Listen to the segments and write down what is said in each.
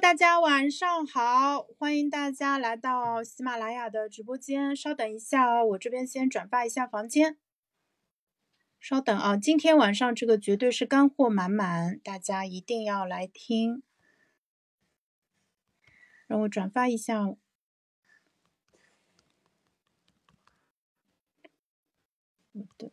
大家晚上好，欢迎大家来到喜马拉雅的直播间。稍等一下哦，我这边先转发一下房间。稍等啊，今天晚上这个绝对是干货满满，大家一定要来听。让我转发一下。的。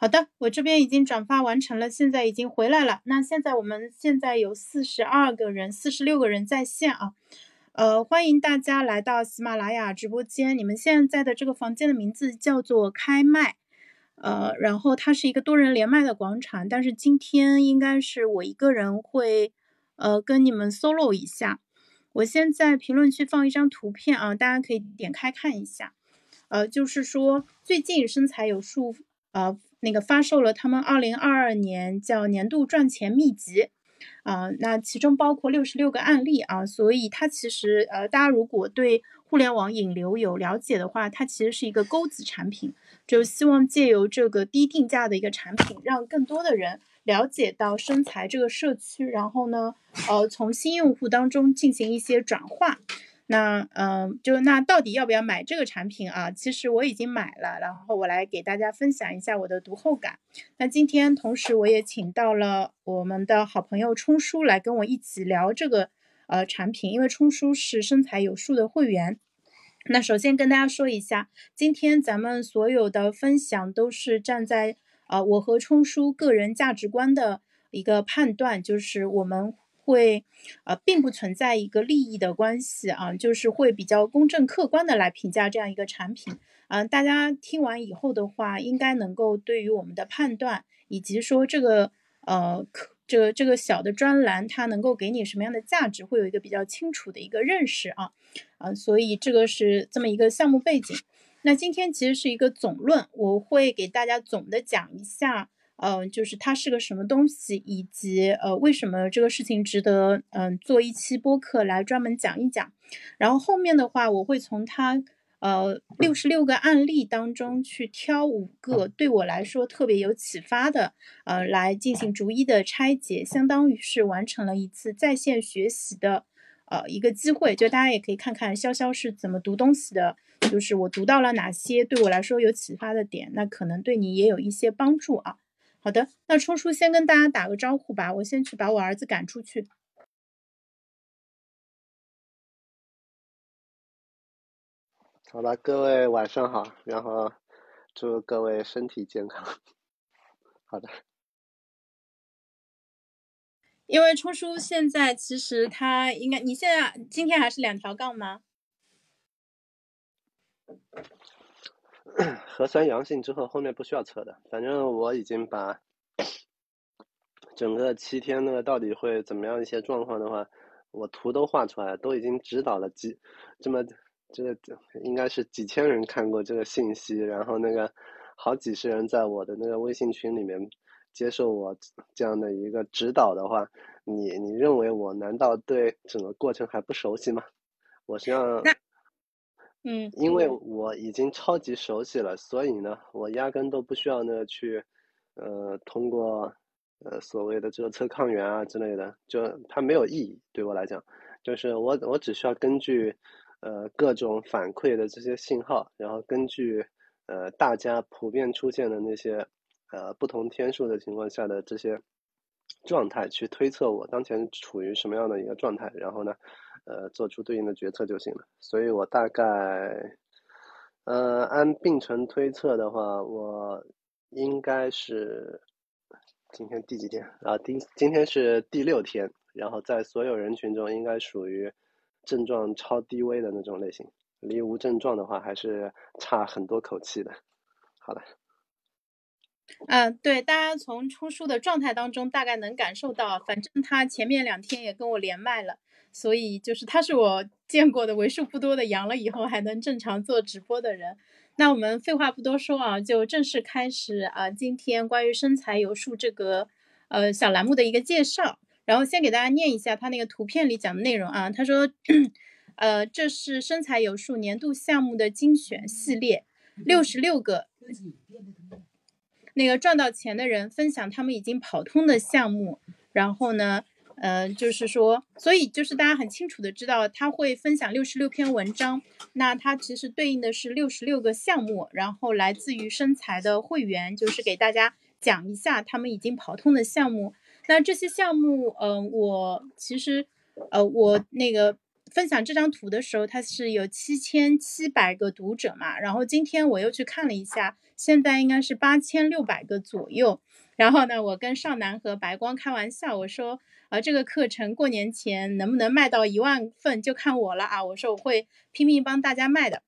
好的，我这边已经转发完成了，现在已经回来了。那现在我们现在有四十二个人，四十六个人在线啊。呃，欢迎大家来到喜马拉雅直播间。你们现在的这个房间的名字叫做开麦，呃，然后它是一个多人连麦的广场。但是今天应该是我一个人会，呃，跟你们 solo 一下。我先在评论区放一张图片啊，大家可以点开看一下。呃，就是说最近身材有数，呃。那个发售了他们二零二二年叫年度赚钱秘籍，啊，那其中包括六十六个案例啊，所以它其实呃，大家如果对互联网引流有了解的话，它其实是一个钩子产品，就希望借由这个低定价的一个产品，让更多的人了解到生财这个社区，然后呢，呃，从新用户当中进行一些转化。那嗯，就那到底要不要买这个产品啊？其实我已经买了，然后我来给大家分享一下我的读后感。那今天同时我也请到了我们的好朋友冲叔来跟我一起聊这个呃产品，因为冲叔是身材有数的会员。那首先跟大家说一下，今天咱们所有的分享都是站在呃我和冲叔个人价值观的一个判断，就是我们。会，呃，并不存在一个利益的关系啊，就是会比较公正客观的来评价这样一个产品。嗯，大家听完以后的话，应该能够对于我们的判断，以及说这个，呃，这个这个小的专栏它能够给你什么样的价值，会有一个比较清楚的一个认识啊。啊，所以这个是这么一个项目背景。那今天其实是一个总论，我会给大家总的讲一下。嗯，就是它是个什么东西，以及呃，为什么这个事情值得嗯做一期播客来专门讲一讲。然后后面的话，我会从它呃六十六个案例当中去挑五个对我来说特别有启发的，呃，来进行逐一的拆解，相当于是完成了一次在线学习的呃一个机会。就大家也可以看看潇潇是怎么读东西的，就是我读到了哪些对我来说有启发的点，那可能对你也有一些帮助啊。好的，那冲叔先跟大家打个招呼吧，我先去把我儿子赶出去。好吧，各位晚上好，然后祝各位身体健康。好的。因为冲叔现在其实他应该，你现在今天还是两条杠吗？核酸阳性之后，后面不需要测的。反正我已经把整个七天那个到底会怎么样一些状况的话，我图都画出来了，都已经指导了几这么这个应该是几千人看过这个信息，然后那个好几十人在我的那个微信群里面接受我这样的一个指导的话，你你认为我难道对整个过程还不熟悉吗？我实际上。嗯，因为我已经超级熟悉了，所以呢，我压根都不需要那个去，呃，通过呃所谓的这个测抗原啊之类的，就它没有意义对我来讲，就是我我只需要根据呃各种反馈的这些信号，然后根据呃大家普遍出现的那些呃不同天数的情况下的这些状态去推测我当前处于什么样的一个状态，然后呢。呃，做出对应的决策就行了。所以我大概，呃，按病程推测的话，我应该是今天第几天啊？第今天是第六天，然后在所有人群中应该属于症状超低危的那种类型，离无症状的话还是差很多口气的。好的。嗯，对，大家从出书的状态当中大概能感受到，反正他前面两天也跟我连麦了。所以就是他是我见过的为数不多的阳了以后还能正常做直播的人。那我们废话不多说啊，就正式开始啊，今天关于身材有数这个呃小栏目的一个介绍。然后先给大家念一下他那个图片里讲的内容啊。他说，呃，这是身材有数年度项目的精选系列，六十六个。那个赚到钱的人分享他们已经跑通的项目，然后呢，呃，就是说，所以就是大家很清楚的知道，他会分享六十六篇文章，那它其实对应的是六十六个项目，然后来自于生财的会员，就是给大家讲一下他们已经跑通的项目。那这些项目，嗯，我其实，呃，我那个。分享这张图的时候，它是有七千七百个读者嘛，然后今天我又去看了一下，现在应该是八千六百个左右。然后呢，我跟少南和白光开玩笑，我说，呃，这个课程过年前能不能卖到一万份就看我了啊！我说我会拼命帮大家卖的。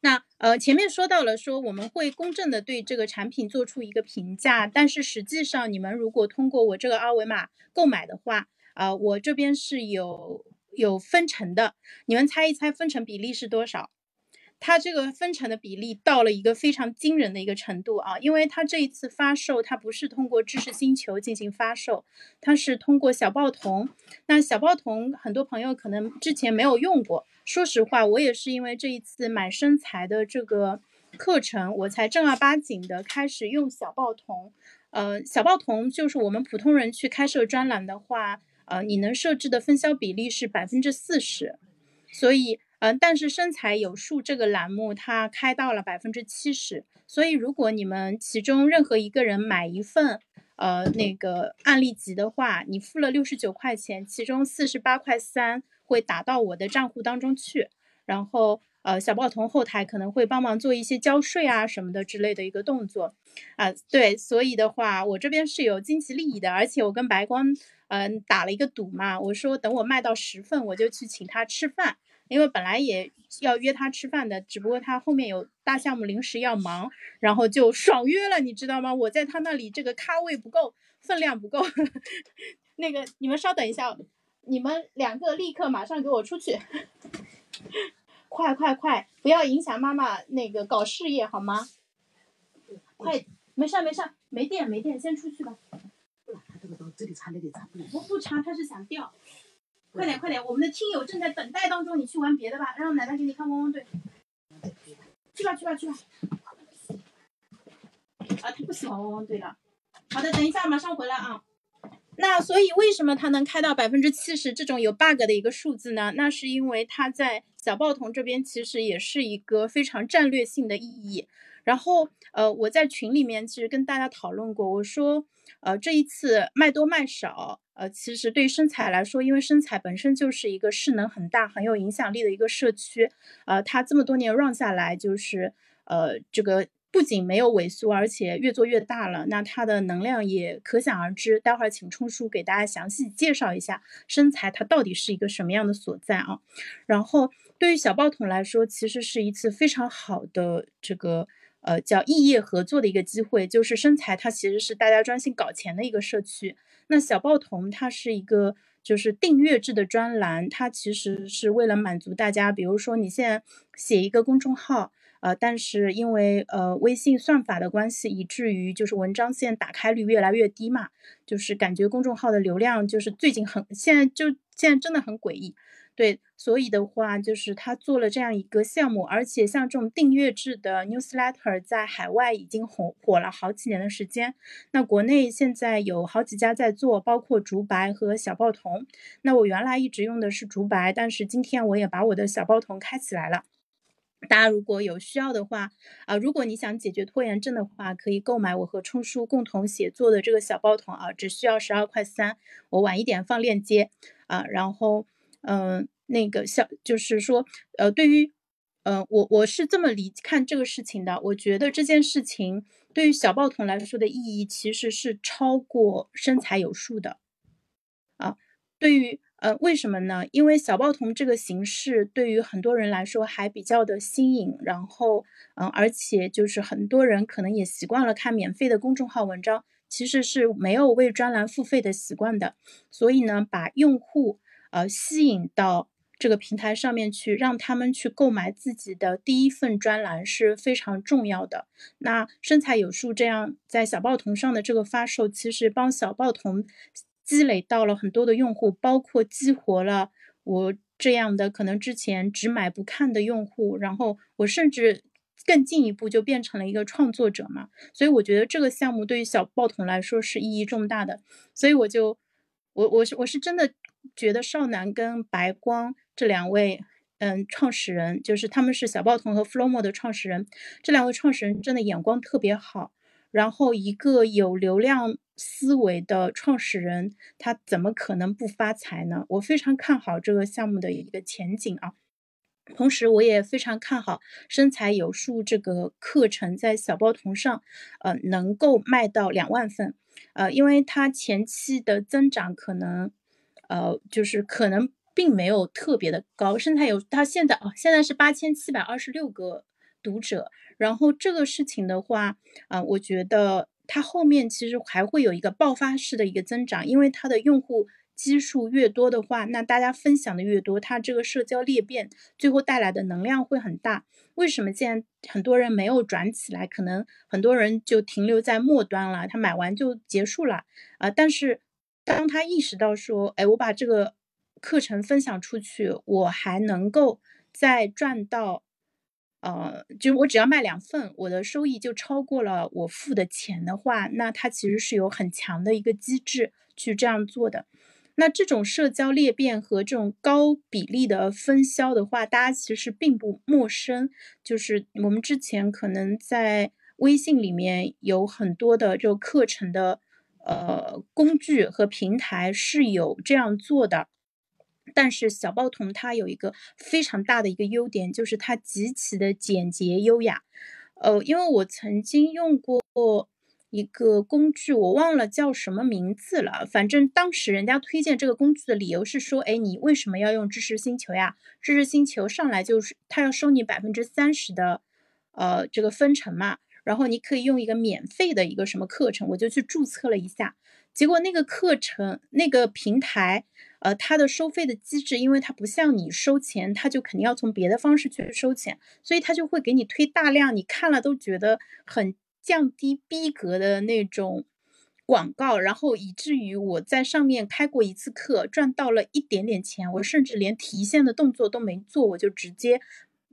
那呃，前面说到了，说我们会公正的对这个产品做出一个评价，但是实际上你们如果通过我这个二维码购买的话，啊，我这边是有。有分成的，你们猜一猜分成比例是多少？它这个分成的比例到了一个非常惊人的一个程度啊！因为它这一次发售，它不是通过知识星球进行发售，它是通过小报童。那小报童很多朋友可能之前没有用过，说实话，我也是因为这一次买身材的这个课程，我才正儿八经的开始用小报童。呃，小报童就是我们普通人去开设专栏的话。呃，你能设置的分销比例是百分之四十，所以，嗯，但是身材有数这个栏目它开到了百分之七十，所以如果你们其中任何一个人买一份，呃，那个案例集的话，你付了六十九块钱，其中四十八块三会打到我的账户当中去，然后，呃，小报童后台可能会帮忙做一些交税啊什么的之类的一个动作，啊，对，所以的话，我这边是有经济利益的，而且我跟白光。嗯，打了一个赌嘛，我说等我卖到十份，我就去请他吃饭，因为本来也要约他吃饭的，只不过他后面有大项目临时要忙，然后就爽约了，你知道吗？我在他那里这个咖位不够，分量不够，那个你们稍等一下，你们两个立刻马上给我出去，快快快，不要影响妈妈那个搞事业好吗？快，没事没事，没电没电，先出去吧。这里插那里插不不不插，他是想掉。快点快点，我们的听友正在等待当中，你去玩别的吧，让奶奶给你看汪汪队。去吧去吧去吧。啊，他不喜欢汪汪队了。好的，等一下马上回来啊。那所以为什么它能开到百分之七十这种有 bug 的一个数字呢？那是因为它在小报童这边其实也是一个非常战略性的意义。然后呃，我在群里面其实跟大家讨论过，我说。呃，这一次卖多卖少，呃，其实对身材来说，因为身材本身就是一个势能很大、很有影响力的一个社区，呃，它这么多年 run 下来，就是呃，这个不仅没有萎缩，而且越做越大了，那它的能量也可想而知。待会儿请冲叔给大家详细介绍一下身材它到底是一个什么样的所在啊。然后对于小报童来说，其实是一次非常好的这个。呃，叫异业合作的一个机会，就是生财，它其实是大家专心搞钱的一个社区。那小报童它是一个就是订阅制的专栏，它其实是为了满足大家，比如说你现在写一个公众号，呃，但是因为呃微信算法的关系，以至于就是文章现在打开率越来越低嘛，就是感觉公众号的流量就是最近很现在就现在真的很诡异。对，所以的话，就是他做了这样一个项目，而且像这种订阅制的 newsletter 在海外已经红火了好几年的时间。那国内现在有好几家在做，包括竹白和小报童。那我原来一直用的是竹白，但是今天我也把我的小报童开起来了。大家如果有需要的话，啊，如果你想解决拖延症的话，可以购买我和冲叔共同写作的这个小报童啊，只需要十二块三。我晚一点放链接啊，然后。嗯，那个小就是说，呃，对于，呃，我我是这么理看这个事情的。我觉得这件事情对于小报童来说的意义其实是超过身材有数的。啊，对于，呃，为什么呢？因为小报童这个形式对于很多人来说还比较的新颖，然后，嗯，而且就是很多人可能也习惯了看免费的公众号文章，其实是没有为专栏付费的习惯的。所以呢，把用户。呃，吸引到这个平台上面去，让他们去购买自己的第一份专栏是非常重要的。那身材有数这样在小报童上的这个发售，其实帮小报童积累到了很多的用户，包括激活了我这样的可能之前只买不看的用户。然后我甚至更进一步就变成了一个创作者嘛。所以我觉得这个项目对于小报童来说是意义重大的。所以我就我我是我是真的觉得少南跟白光这两位嗯创始人，就是他们是小报童和 Flomo 的创始人，这两位创始人真的眼光特别好。然后一个有流量思维的创始人，他怎么可能不发财呢？我非常看好这个项目的一个前景啊。同时，我也非常看好身材有数这个课程在小包童上，呃，能够卖到两万份，呃，因为它前期的增长可能，呃，就是可能并没有特别的高。身材有他现在啊，现在是八千七百二十六个读者。然后这个事情的话，啊，我觉得它后面其实还会有一个爆发式的一个增长，因为它的用户基数越多的话，那大家分享的越多，它这个社交裂变最后带来的能量会很大。为什么现在很多人没有转起来？可能很多人就停留在末端了，他买完就结束了啊。但是当他意识到说，哎，我把这个课程分享出去，我还能够再赚到。呃，就我只要卖两份，我的收益就超过了我付的钱的话，那他其实是有很强的一个机制去这样做的。那这种社交裂变和这种高比例的分销的话，大家其实并不陌生。就是我们之前可能在微信里面有很多的这个课程的呃工具和平台是有这样做的。但是小报童它有一个非常大的一个优点，就是它极其的简洁优雅。呃，因为我曾经用过一个工具，我忘了叫什么名字了。反正当时人家推荐这个工具的理由是说，哎，你为什么要用知识星球呀？知识星球上来就是他要收你百分之三十的呃这个分成嘛，然后你可以用一个免费的一个什么课程，我就去注册了一下。结果那个课程那个平台，呃，它的收费的机制，因为它不像你收钱，它就肯定要从别的方式去收钱，所以它就会给你推大量你看了都觉得很降低逼格的那种广告，然后以至于我在上面开过一次课，赚到了一点点钱，我甚至连提现的动作都没做，我就直接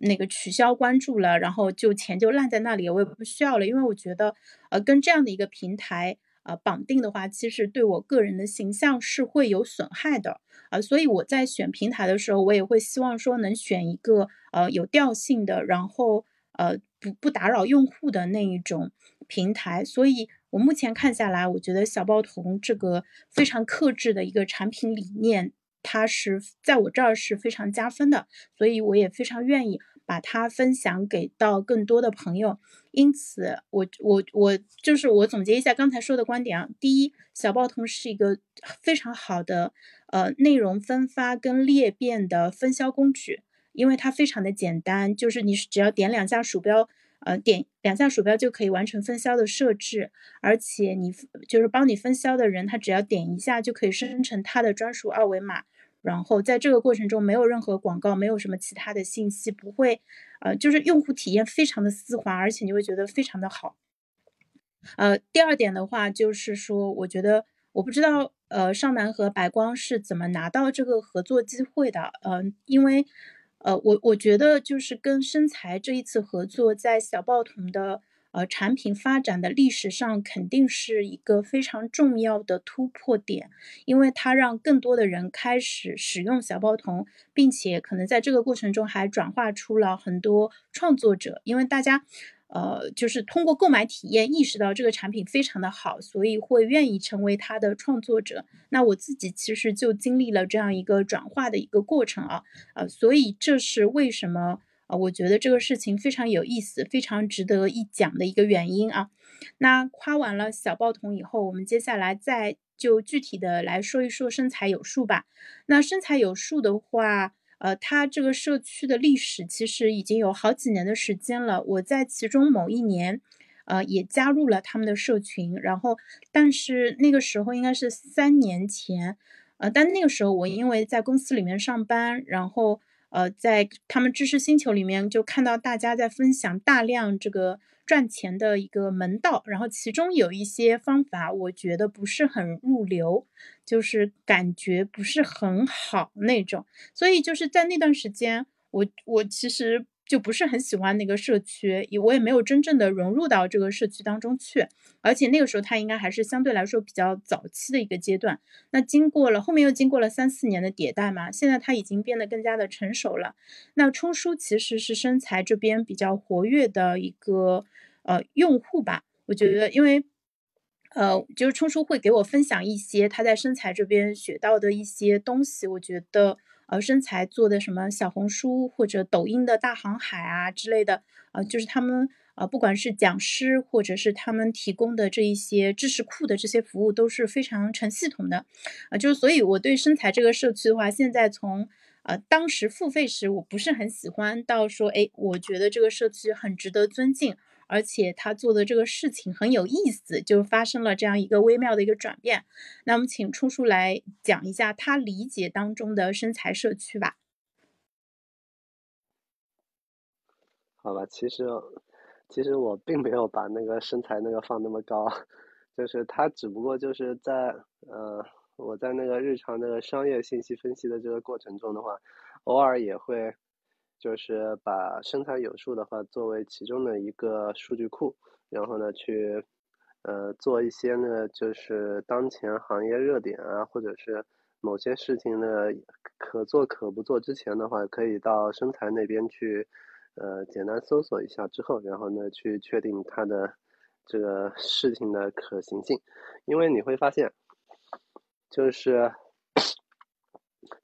那个取消关注了，然后就钱就烂在那里，我也不需要了，因为我觉得，呃，跟这样的一个平台。呃，绑定的话，其实对我个人的形象是会有损害的啊，所以我在选平台的时候，我也会希望说能选一个呃有调性的，然后呃不不打扰用户的那一种平台。所以我目前看下来，我觉得小包童这个非常克制的一个产品理念，它是在我这儿是非常加分的，所以我也非常愿意。把它分享给到更多的朋友，因此我我我就是我总结一下刚才说的观点啊。第一，小报童是一个非常好的呃内容分发跟裂变的分销工具，因为它非常的简单，就是你只要点两下鼠标，呃点两下鼠标就可以完成分销的设置，而且你就是帮你分销的人，他只要点一下就可以生成他的专属二维码。然后在这个过程中没有任何广告，没有什么其他的信息，不会，呃，就是用户体验非常的丝滑，而且你会觉得非常的好。呃，第二点的话就是说，我觉得我不知道，呃，尚南和白光是怎么拿到这个合作机会的，嗯，因为，呃，我我觉得就是跟身材这一次合作，在小报童的。呃，产品发展的历史上肯定是一个非常重要的突破点，因为它让更多的人开始使用小包童，并且可能在这个过程中还转化出了很多创作者，因为大家，呃，就是通过购买体验意识到这个产品非常的好，所以会愿意成为它的创作者。那我自己其实就经历了这样一个转化的一个过程啊，呃，所以这是为什么。啊，我觉得这个事情非常有意思，非常值得一讲的一个原因啊。那夸完了小报童以后，我们接下来再就具体的来说一说身材有数吧。那身材有数的话，呃，它这个社区的历史其实已经有好几年的时间了。我在其中某一年，呃，也加入了他们的社群，然后但是那个时候应该是三年前，呃，但那个时候我因为在公司里面上班，然后。呃，在他们知识星球里面就看到大家在分享大量这个赚钱的一个门道，然后其中有一些方法，我觉得不是很入流，就是感觉不是很好那种，所以就是在那段时间，我我其实。就不是很喜欢那个社区，也我也没有真正的融入到这个社区当中去。而且那个时候他应该还是相对来说比较早期的一个阶段。那经过了后面又经过了三四年的迭代嘛，现在他已经变得更加的成熟了。那冲叔其实是身材这边比较活跃的一个呃用户吧，我觉得因为。呃，就是冲叔会给我分享一些他在身材这边学到的一些东西。我觉得，呃，身材做的什么小红书或者抖音的大航海啊之类的，呃，就是他们呃，不管是讲师或者是他们提供的这一些知识库的这些服务都是非常成系统的。啊，就是所以我对身材这个社区的话，现在从呃当时付费时我不是很喜欢，到说哎，我觉得这个社区很值得尊敬。而且他做的这个事情很有意思，就发生了这样一个微妙的一个转变。那我们请冲叔来讲一下他理解当中的身材社区吧。好吧，其实其实我并没有把那个身材那个放那么高，就是他只不过就是在呃我在那个日常的商业信息分析的这个过程中的话，偶尔也会。就是把身材有数的话作为其中的一个数据库，然后呢去，呃做一些呢就是当前行业热点啊，或者是某些事情呢可做可不做之前的话，可以到身材那边去，呃简单搜索一下之后，然后呢去确定它的这个事情的可行性，因为你会发现，就是。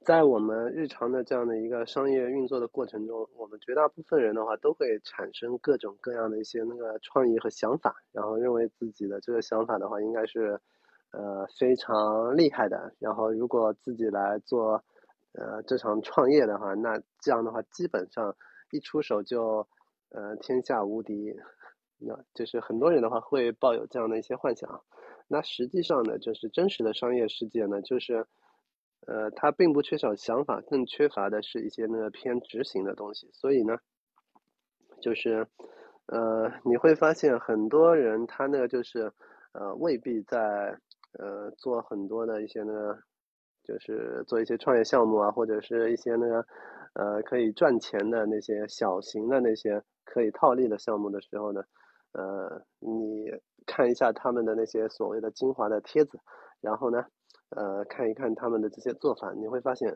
在我们日常的这样的一个商业运作的过程中，我们绝大部分人的话都会产生各种各样的一些那个创意和想法，然后认为自己的这个想法的话应该是，呃非常厉害的。然后如果自己来做，呃这场创业的话，那这样的话基本上一出手就，呃天下无敌。那就是很多人的话会抱有这样的一些幻想。那实际上呢，就是真实的商业世界呢，就是。呃，他并不缺少想法，更缺乏的是一些那个偏执行的东西。所以呢，就是，呃，你会发现很多人他那个就是，呃，未必在呃做很多的一些那个，就是做一些创业项目啊，或者是一些那个，呃，可以赚钱的那些小型的那些可以套利的项目的时候呢，呃，你看一下他们的那些所谓的精华的帖子，然后呢。呃，看一看他们的这些做法，你会发现，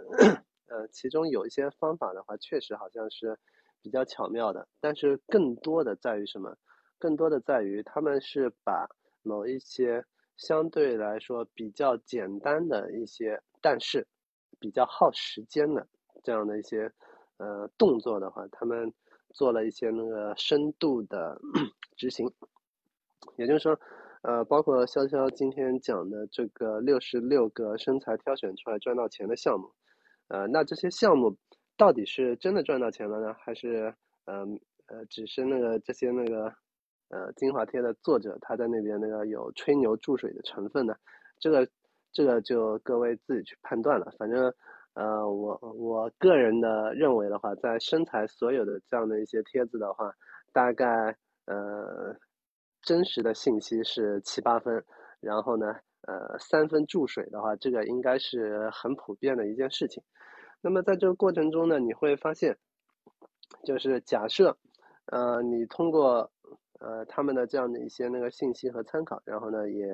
呃，其中有一些方法的话，确实好像是比较巧妙的，但是更多的在于什么？更多的在于他们是把某一些相对来说比较简单的一些，但是比较耗时间的这样的一些呃动作的话，他们做了一些那个深度的 执行，也就是说。呃，包括潇潇今天讲的这个六十六个身材挑选出来赚到钱的项目，呃，那这些项目到底是真的赚到钱了呢，还是嗯呃只是那个这些那个呃精华贴的作者他在那边那个有吹牛注水的成分呢？这个这个就各位自己去判断了。反正呃我我个人的认为的话，在身材所有的这样的一些帖子的话，大概呃。真实的信息是七八分，然后呢，呃，三分注水的话，这个应该是很普遍的一件事情。那么在这个过程中呢，你会发现，就是假设，呃，你通过呃他们的这样的一些那个信息和参考，然后呢，也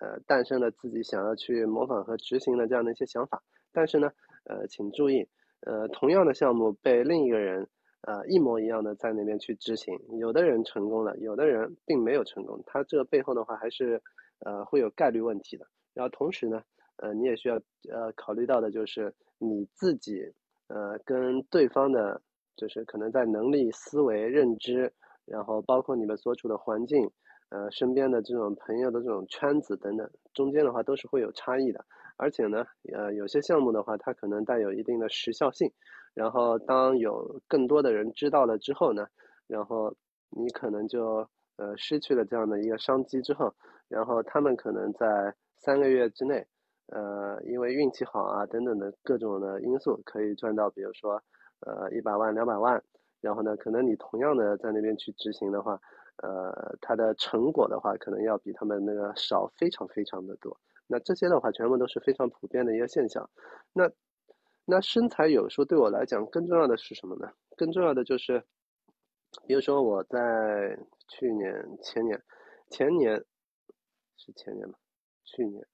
呃诞生了自己想要去模仿和执行的这样的一些想法。但是呢，呃，请注意，呃，同样的项目被另一个人。呃，一模一样的在那边去执行，有的人成功了，有的人并没有成功。他这个背后的话，还是呃会有概率问题的。然后同时呢，呃，你也需要呃考虑到的就是你自己呃跟对方的，就是可能在能力、思维、认知，然后包括你们所处的环境，呃，身边的这种朋友的这种圈子等等，中间的话都是会有差异的。而且呢，呃，有些项目的话，它可能带有一定的时效性。然后，当有更多的人知道了之后呢，然后你可能就呃失去了这样的一个商机之后，然后他们可能在三个月之内，呃，因为运气好啊等等的各种的因素，可以赚到，比如说呃一百万、两百万。然后呢，可能你同样的在那边去执行的话，呃，它的成果的话，可能要比他们那个少非常非常的多。那这些的话，全部都是非常普遍的一个现象。那那身材有时候对我来讲更重要的是什么呢？更重要的就是比如说我在去年、前年、前年是前年吗？去年，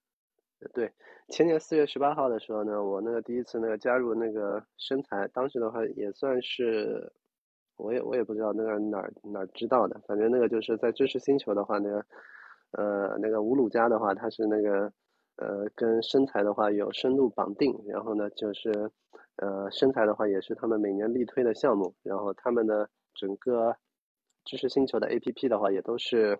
对，前年四月十八号的时候呢，我那个第一次那个加入那个身材，当时的话也算是，我也我也不知道那个哪儿哪儿知道的，反正那个就是在知识星球的话，那个呃那个吴鲁家的话，他是那个呃跟身材的话有深度绑定，然后呢就是呃身材的话也是他们每年力推的项目，然后他们的整个知识星球的 APP 的话也都是。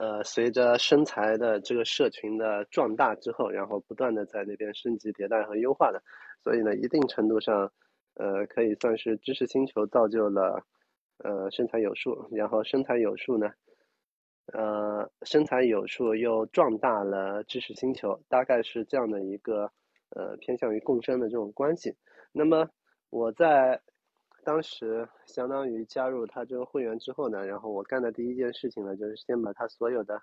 呃，随着身材的这个社群的壮大之后，然后不断的在那边升级迭代和优化的，所以呢，一定程度上，呃，可以算是知识星球造就了，呃，身材有术，然后身材有术呢，呃，生财有数又壮大了知识星球，大概是这样的一个，呃，偏向于共生的这种关系。那么我在。当时相当于加入他这个会员之后呢，然后我干的第一件事情呢，就是先把他所有的，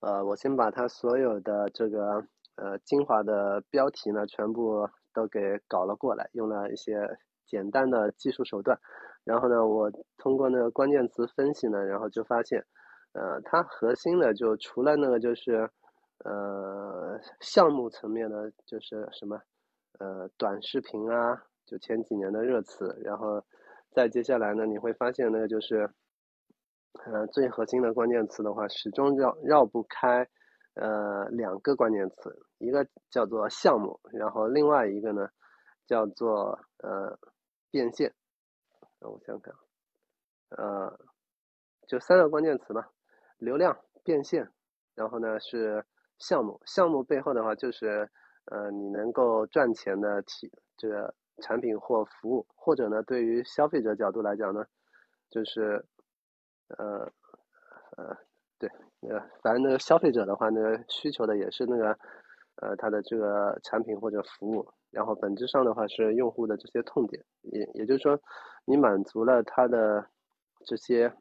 呃，我先把他所有的这个呃精华的标题呢，全部都给搞了过来，用了一些简单的技术手段，然后呢，我通过那个关键词分析呢，然后就发现，呃，它核心的就除了那个就是呃项目层面的，就是什么呃短视频啊。就前几年的热词，然后再接下来呢，你会发现那个就是，呃，最核心的关键词的话，始终绕绕不开，呃，两个关键词，一个叫做项目，然后另外一个呢，叫做呃变现。让我想想，呃，就三个关键词吧，流量、变现，然后呢是项目。项目背后的话，就是呃你能够赚钱的体这个。产品或服务，或者呢，对于消费者角度来讲呢，就是，呃，呃，对，呃，反正那个消费者的话，那个需求的也是那个，呃，他的这个产品或者服务，然后本质上的话是用户的这些痛点，也也就是说，你满足了他的这些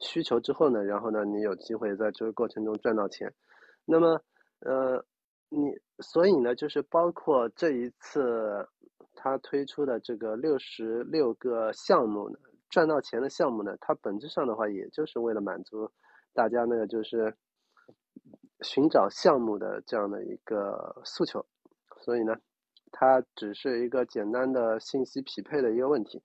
需求之后呢，然后呢，你有机会在这个过程中赚到钱，那么，呃，你所以呢，就是包括这一次。他推出的这个六十六个项目呢，赚到钱的项目呢，它本质上的话，也就是为了满足大家那个就是寻找项目的这样的一个诉求，所以呢，它只是一个简单的信息匹配的一个问题。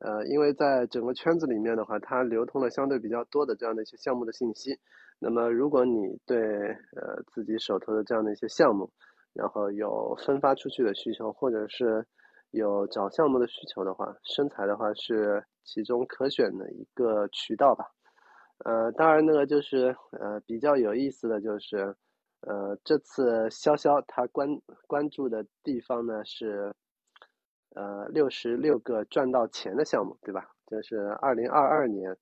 呃，因为在整个圈子里面的话，它流通了相对比较多的这样的一些项目的信息。那么，如果你对呃自己手头的这样的一些项目，然后有分发出去的需求，或者是有找项目的需求的话，生财的话是其中可选的一个渠道吧。呃，当然那个就是呃比较有意思的就是，呃这次潇潇他关关注的地方呢是，呃六十六个赚到钱的项目，对吧？这是二零二二年，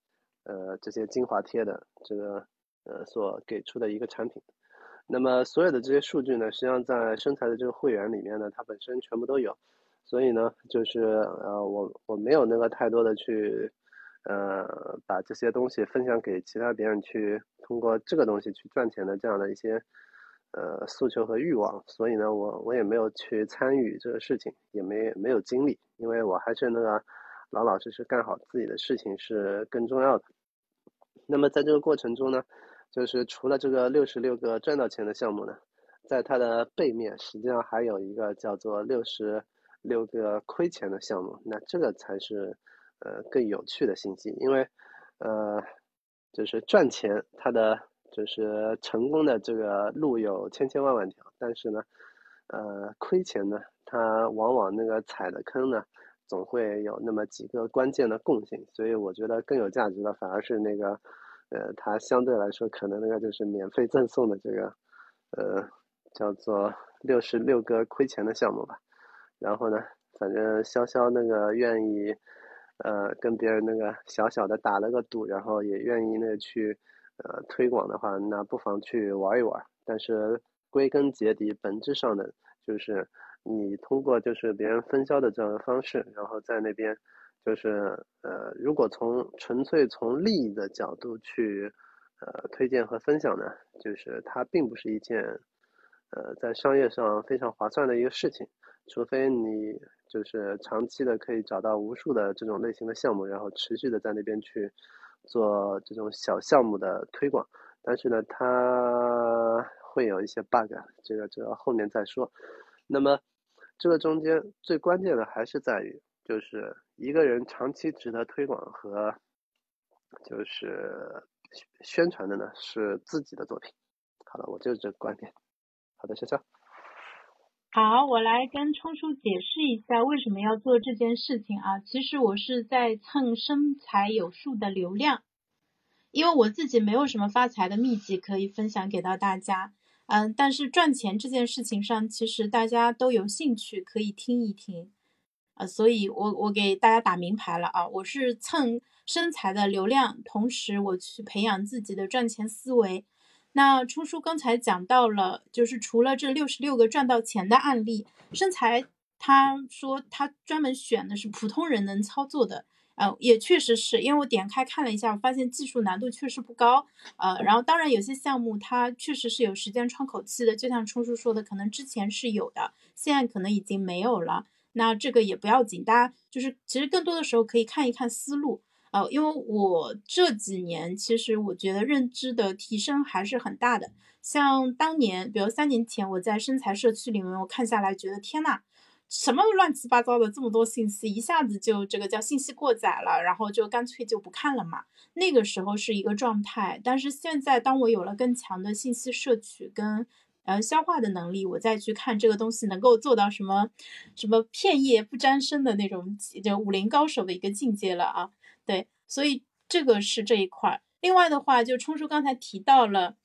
呃这些精华贴的这个呃所给出的一个产品。那么所有的这些数据呢，实际上在生财的这个会员里面呢，它本身全部都有。所以呢，就是呃，我我没有那个太多的去，呃，把这些东西分享给其他别人去通过这个东西去赚钱的这样的一些，呃，诉求和欲望。所以呢，我我也没有去参与这个事情，也没没有精力，因为我还是那个老老实实干好自己的事情是更重要的。那么在这个过程中呢，就是除了这个六十六个赚到钱的项目呢，在它的背面实际上还有一个叫做六十。六个亏钱的项目，那这个才是呃更有趣的信息，因为呃就是赚钱，它的就是成功的这个路有千千万万条，但是呢呃亏钱呢，它往往那个踩的坑呢总会有那么几个关键的共性，所以我觉得更有价值的反而是那个呃它相对来说可能那个就是免费赠送的这个呃叫做六十六个亏钱的项目吧。然后呢，反正潇潇那个愿意，呃，跟别人那个小小的打了个赌，然后也愿意那去，呃，推广的话，那不妨去玩一玩。但是归根结底，本质上的就是你通过就是别人分销的这样的方式，然后在那边就是呃，如果从纯粹从利益的角度去呃推荐和分享呢，就是它并不是一件呃在商业上非常划算的一个事情。除非你就是长期的可以找到无数的这种类型的项目，然后持续的在那边去做这种小项目的推广。但是呢，它会有一些 bug，这个这个后面再说。那么，这个中间最关键的还是在于，就是一个人长期值得推广和就是宣传的呢，是自己的作品。好了，我就是这个观点。好的，谢谢。好，我来跟冲叔解释一下为什么要做这件事情啊。其实我是在蹭身材有数的流量。因为我自己没有什么发财的秘籍可以分享给到大家，嗯，但是赚钱这件事情上，其实大家都有兴趣可以听一听，啊，所以我我给大家打明牌了啊，我是蹭身材的流量，同时我去培养自己的赚钱思维。那冲叔刚才讲到了，就是除了这六十六个赚到钱的案例，身材他说他专门选的是普通人能操作的。呃，也确实是因为我点开看了一下，我发现技术难度确实不高。呃，然后当然有些项目它确实是有时间窗口期的，就像冲叔说的，可能之前是有的，现在可能已经没有了。那这个也不要紧，大家就是其实更多的时候可以看一看思路。呃，因为我这几年其实我觉得认知的提升还是很大的。像当年，比如三年前我在身材社区里面，我看下来觉得天呐！什么乱七八糟的这么多信息，一下子就这个叫信息过载了，然后就干脆就不看了嘛。那个时候是一个状态，但是现在当我有了更强的信息摄取跟呃消化的能力，我再去看这个东西能够做到什么什么片叶不沾身的那种就武林高手的一个境界了啊。对，所以这个是这一块儿。另外的话，就冲叔刚才提到了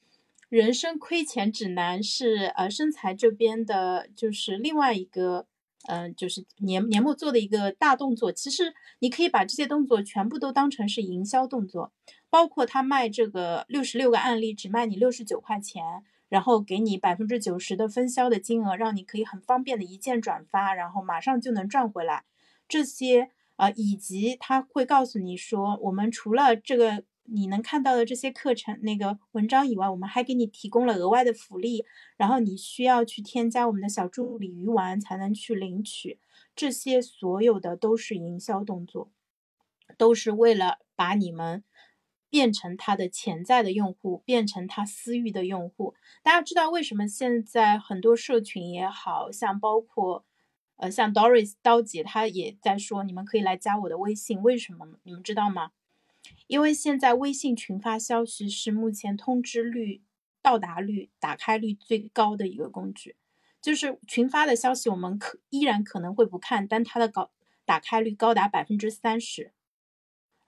人生亏钱指南是呃身材这边的，就是另外一个。嗯，就是年年末做的一个大动作，其实你可以把这些动作全部都当成是营销动作，包括他卖这个六十六个案例只卖你六十九块钱，然后给你百分之九十的分销的金额，让你可以很方便的一键转发，然后马上就能赚回来。这些啊，以及他会告诉你说，我们除了这个。你能看到的这些课程那个文章以外，我们还给你提供了额外的福利，然后你需要去添加我们的小助理鱼丸才能去领取。这些所有的都是营销动作，都是为了把你们变成他的潜在的用户，变成他私域的用户。大家知道为什么现在很多社群也好像包括呃像 Doris 刀姐她也在说，你们可以来加我的微信，为什么？你们知道吗？因为现在微信群发消息是目前通知率、到达率、打开率最高的一个工具，就是群发的消息我们可依然可能会不看，但它的高打开率高达百分之三十。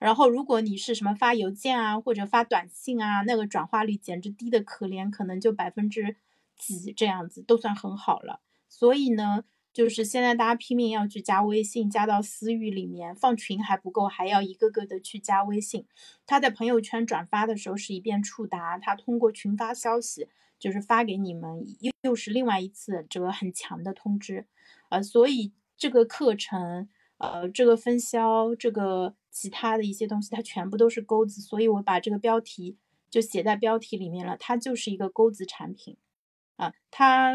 然后如果你是什么发邮件啊或者发短信啊，那个转化率简直低的可怜，可能就百分之几这样子都算很好了。所以呢。就是现在大家拼命要去加微信，加到私域里面放群还不够，还要一个个的去加微信。他在朋友圈转发的时候是一遍触达，他通过群发消息就是发给你们，又又是另外一次这个很强的通知。呃，所以这个课程，呃，这个分销，这个其他的一些东西，它全部都是钩子。所以我把这个标题就写在标题里面了，它就是一个钩子产品啊，它。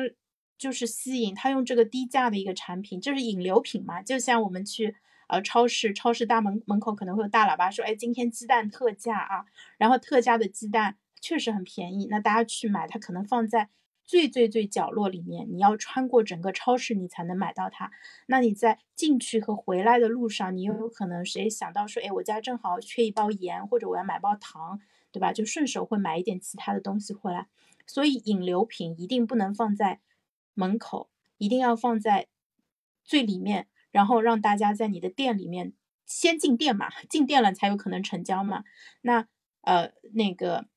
就是吸引他用这个低价的一个产品，就是引流品嘛。就像我们去呃超市，超市大门门口可能会有大喇叭说，哎，今天鸡蛋特价啊。然后特价的鸡蛋确实很便宜，那大家去买，它可能放在最最最角落里面，你要穿过整个超市你才能买到它。那你在进去和回来的路上，你又有可能谁想到说，哎，我家正好缺一包盐，或者我要买包糖，对吧？就顺手会买一点其他的东西回来。所以引流品一定不能放在。门口一定要放在最里面，然后让大家在你的店里面先进店嘛，进店了才有可能成交嘛。那呃那个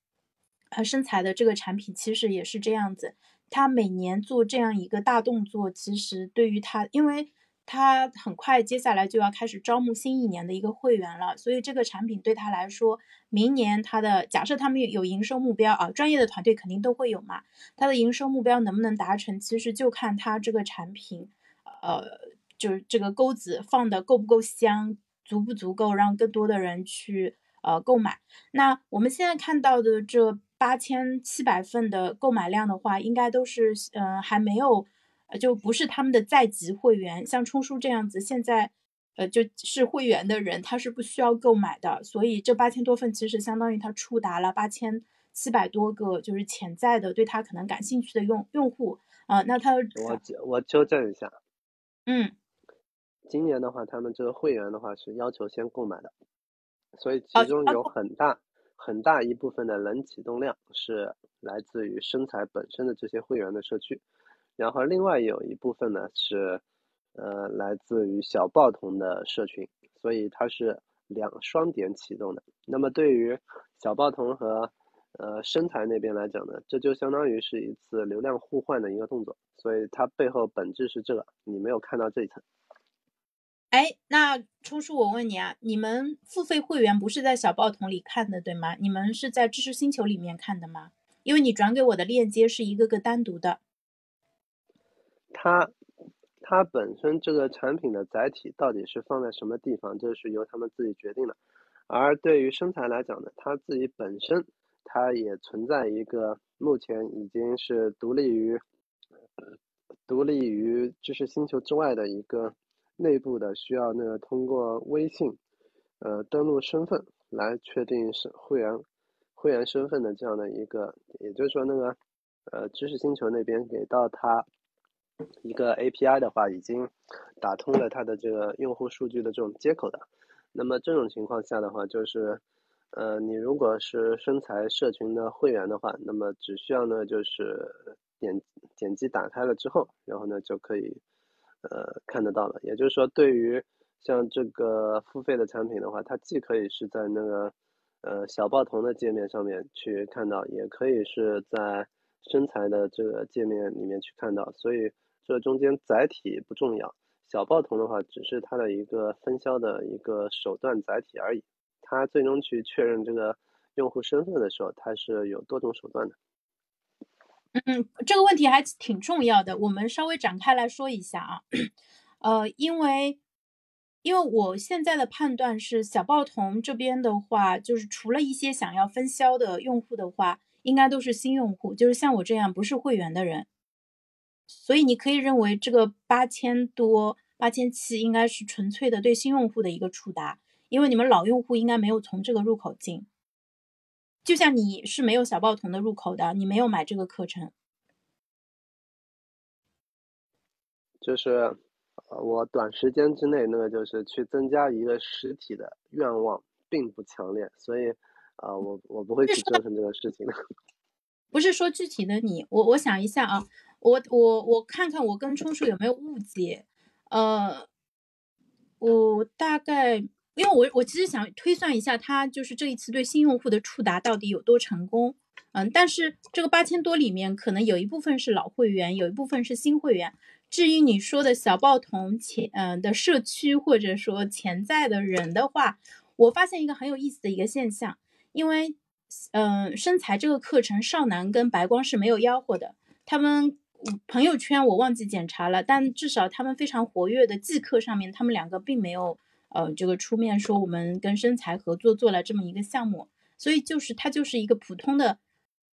呃身材的这个产品其实也是这样子，他每年做这样一个大动作，其实对于他，因为。他很快接下来就要开始招募新一年的一个会员了，所以这个产品对他来说，明年他的假设他们有营收目标啊，专业的团队肯定都会有嘛。他的营收目标能不能达成，其实就看他这个产品，呃，就是这个钩子放的够不够香，足不足够让更多的人去呃购买。那我们现在看到的这八千七百份的购买量的话，应该都是嗯还没有。呃，就不是他们的在籍会员，像冲叔这样子，现在呃就是会员的人，他是不需要购买的，所以这八千多份其实相当于他触达了八千七百多个就是潜在的对他可能感兴趣的用用户。啊，那他我我纠正一下，嗯，今年的话，他们这个会员的话是要求先购买的，所以其中有很大。很大一部分的冷启动量是来自于生财本身的这些会员的社区，然后另外有一部分呢是，呃，来自于小报童的社群，所以它是两双点启动的。那么对于小报童和呃生财那边来讲呢，这就相当于是一次流量互换的一个动作，所以它背后本质是这个，你没有看到这一层。哎，那冲叔，我问你啊，你们付费会员不是在小报童里看的，对吗？你们是在知识星球里面看的吗？因为你转给我的链接是一个个单独的。它，它本身这个产品的载体到底是放在什么地方，这是由他们自己决定的。而对于生财来讲呢，它自己本身它也存在一个目前已经是独立于，独立于知识星球之外的一个。内部的需要那个通过微信，呃，登录身份来确定是会员会员身份的这样的一个，也就是说那个呃知识星球那边给到他一个 API 的话，已经打通了它的这个用户数据的这种接口的。那么这种情况下的话，就是呃你如果是身材社群的会员的话，那么只需要呢就是点点击打开了之后，然后呢就可以。呃，看得到了，也就是说，对于像这个付费的产品的话，它既可以是在那个呃小报童的界面上面去看到，也可以是在身材的这个界面里面去看到，所以这中间载体不重要。小报童的话，只是它的一个分销的一个手段载体而已，它最终去确认这个用户身份的时候，它是有多种手段的。嗯，这个问题还挺重要的，我们稍微展开来说一下啊。呃，因为因为我现在的判断是，小报童这边的话，就是除了一些想要分销的用户的话，应该都是新用户，就是像我这样不是会员的人。所以你可以认为这个八千多、八千七应该是纯粹的对新用户的一个触达，因为你们老用户应该没有从这个入口进。就像你是没有小报童的入口的，你没有买这个课程。就是我短时间之内，那个就是去增加一个实体的愿望并不强烈，所以啊，我我不会去折腾这个事情。不是说具体的你，我我想一下啊，我我我看看我跟冲叔有没有误解，呃，我大概。因为我我其实想推算一下，他就是这一次对新用户的触达到底有多成功，嗯，但是这个八千多里面可能有一部分是老会员，有一部分是新会员。至于你说的小报童潜嗯的社区或者说潜在的人的话，我发现一个很有意思的一个现象，因为嗯身材这个课程少男跟白光是没有吆喝的，他们朋友圈我忘记检查了，但至少他们非常活跃的季课上面，他们两个并没有。呃，这个出面说我们跟生财合作做了这么一个项目，所以就是它就是一个普通的，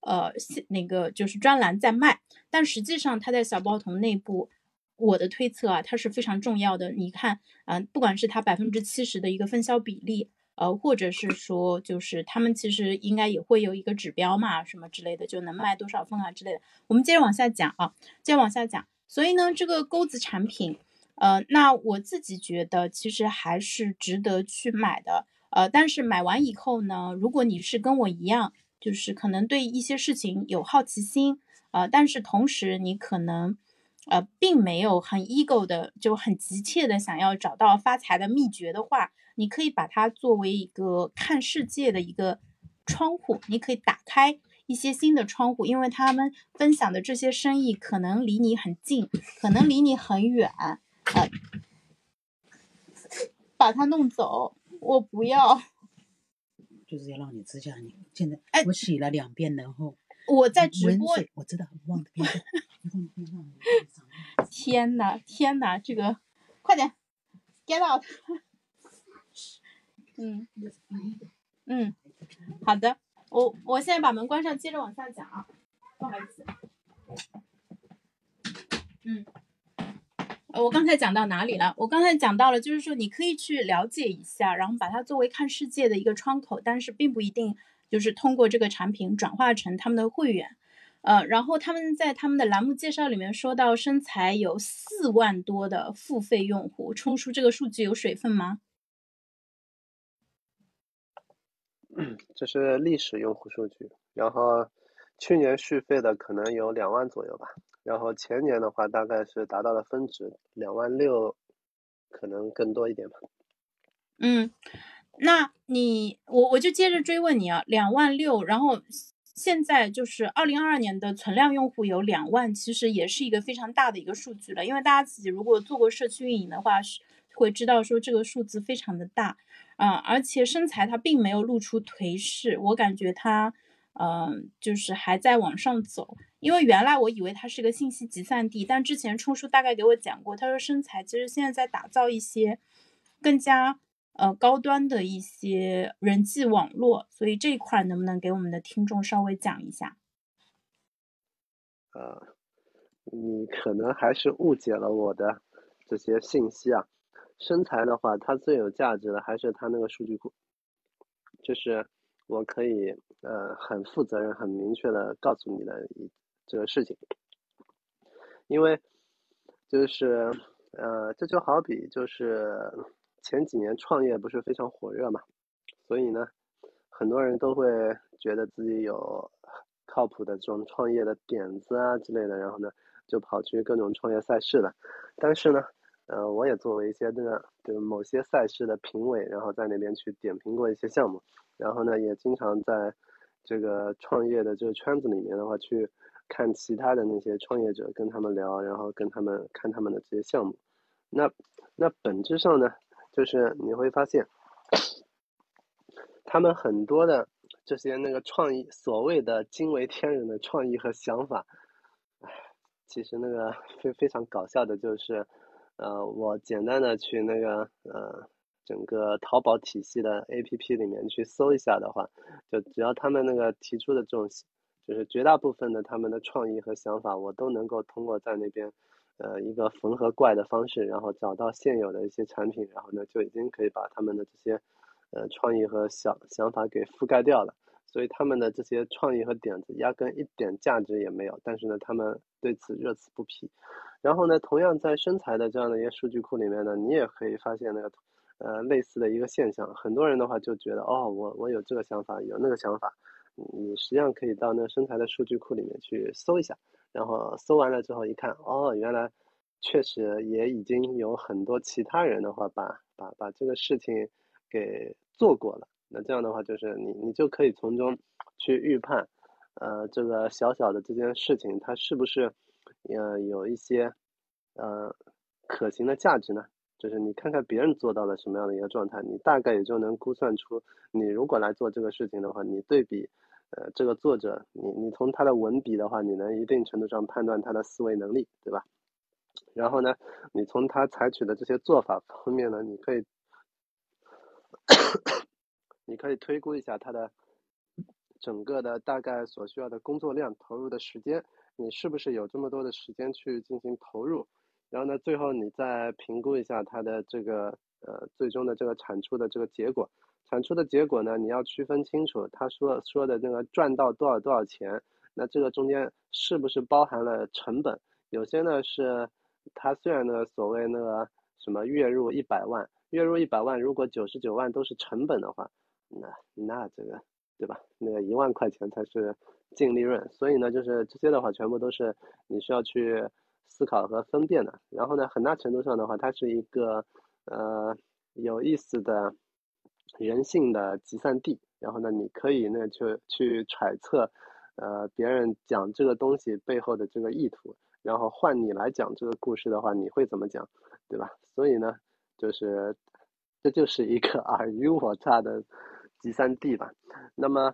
呃，那个就是专栏在卖，但实际上它在小包童内部，我的推测啊，它是非常重要的。你看，嗯，不管是它百分之七十的一个分销比例，呃，或者是说就是他们其实应该也会有一个指标嘛，什么之类的，就能卖多少份啊之类的。我们接着往下讲啊，接着往下讲。所以呢，这个钩子产品。呃，那我自己觉得其实还是值得去买的。呃，但是买完以后呢，如果你是跟我一样，就是可能对一些事情有好奇心，呃，但是同时你可能，呃，并没有很 ego 的，就很急切的想要找到发财的秘诀的话，你可以把它作为一个看世界的一个窗户，你可以打开一些新的窗户，因为他们分享的这些生意可能离你很近，可能离你很远。呃，把它弄走，我不要。就是要让你指甲，你现在我洗了两遍，然后我在直播，我知道，忘的边上。天呐，天呐，这个快点，get out。嗯嗯，好的，我我现在把门关上，接着往下讲啊，不好意思。嗯。我刚才讲到哪里了？我刚才讲到了，就是说你可以去了解一下，然后把它作为看世界的一个窗口，但是并不一定就是通过这个产品转化成他们的会员。呃，然后他们在他们的栏目介绍里面说到，身材有四万多的付费用户，冲出这个数据有水分吗？这是历史用户数据，然后去年续费的可能有两万左右吧。然后前年的话，大概是达到了峰值两万六，可能更多一点吧。嗯，那你我我就接着追问你啊，两万六，然后现在就是二零二二年的存量用户有两万，其实也是一个非常大的一个数据了。因为大家自己如果做过社区运营的话，是会知道说这个数字非常的大啊，而且身材它并没有露出颓势，我感觉它嗯就是还在往上走。因为原来我以为它是个信息集散地，但之前冲叔大概给我讲过，他说身材其实现在在打造一些更加呃高端的一些人际网络，所以这一块能不能给我们的听众稍微讲一下？呃，你可能还是误解了我的这些信息啊。身材的话，它最有价值的还是它那个数据库，就是我可以呃很负责任、很明确的告诉你的一。这个事情，因为就是呃，这就好比就是前几年创业不是非常火热嘛，所以呢，很多人都会觉得自己有靠谱的这种创业的点子啊之类的，然后呢，就跑去各种创业赛事了。但是呢，呃，我也作为一些的就是某些赛事的评委，然后在那边去点评过一些项目，然后呢，也经常在这个创业的这个圈子里面的话去。看其他的那些创业者，跟他们聊，然后跟他们看他们的这些项目，那那本质上呢，就是你会发现，他们很多的这些那个创意，所谓的惊为天人的创意和想法，其实那个非非常搞笑的，就是呃，我简单的去那个呃整个淘宝体系的 APP 里面去搜一下的话，就只要他们那个提出的这种。就是绝大部分的他们的创意和想法，我都能够通过在那边，呃，一个缝合怪的方式，然后找到现有的一些产品，然后呢，就已经可以把他们的这些，呃，创意和想想法给覆盖掉了。所以他们的这些创意和点子压根一点价值也没有，但是呢，他们对此热此不疲。然后呢，同样在身材的这样的一些数据库里面呢，你也可以发现那个，呃，类似的一个现象。很多人的话就觉得，哦，我我有这个想法，有那个想法。你实际上可以到那个身材的数据库里面去搜一下，然后搜完了之后一看，哦，原来确实也已经有很多其他人的话把把把这个事情给做过了。那这样的话，就是你你就可以从中去预判，呃，这个小小的这件事情它是不是呃有一些呃可行的价值呢？就是你看看别人做到了什么样的一个状态，你大概也就能估算出，你如果来做这个事情的话，你对比。呃，这个作者，你你从他的文笔的话，你能一定程度上判断他的思维能力，对吧？然后呢，你从他采取的这些做法方面呢，你可以，你可以推估一下他的整个的大概所需要的工作量、投入的时间，你是不是有这么多的时间去进行投入？然后呢，最后你再评估一下他的这个呃最终的这个产出的这个结果。产出的结果呢？你要区分清楚，他说说的那个赚到多少多少钱，那这个中间是不是包含了成本？有些呢是，他虽然呢所谓那个什么月入一百万，月入一百万，如果九十九万都是成本的话，那那这个对吧？那个一万块钱才是净利润。所以呢，就是这些的话，全部都是你需要去思考和分辨的。然后呢，很大程度上的话，它是一个呃有意思的。人性的集散地，然后呢，你可以呢去去揣测，呃，别人讲这个东西背后的这个意图，然后换你来讲这个故事的话，你会怎么讲，对吧？所以呢，就是这就是一个 尔虞我诈的集散地吧。那么，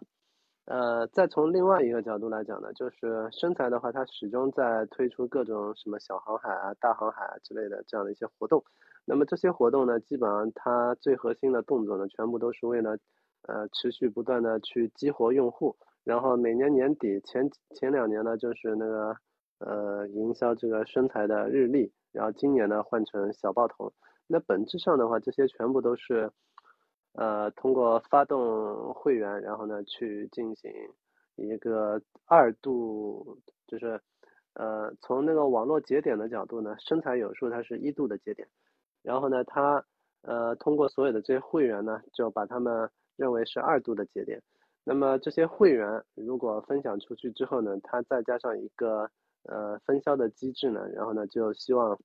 呃，再从另外一个角度来讲呢，就是身材的话，它始终在推出各种什么小航海啊、大航海啊之类的这样的一些活动。那么这些活动呢，基本上它最核心的动作呢，全部都是为了，呃，持续不断的去激活用户，然后每年年底前前两年呢，就是那个，呃，营销这个身材的日历，然后今年呢换成小报童。那本质上的话，这些全部都是，呃，通过发动会员，然后呢去进行一个二度，就是呃从那个网络节点的角度呢，身材有数它是一度的节点，然后呢他呃通过所有的这些会员呢，就把他们认为是二度的节点。那么这些会员如果分享出去之后呢，他再加上一个呃分销的机制呢，然后呢就希望。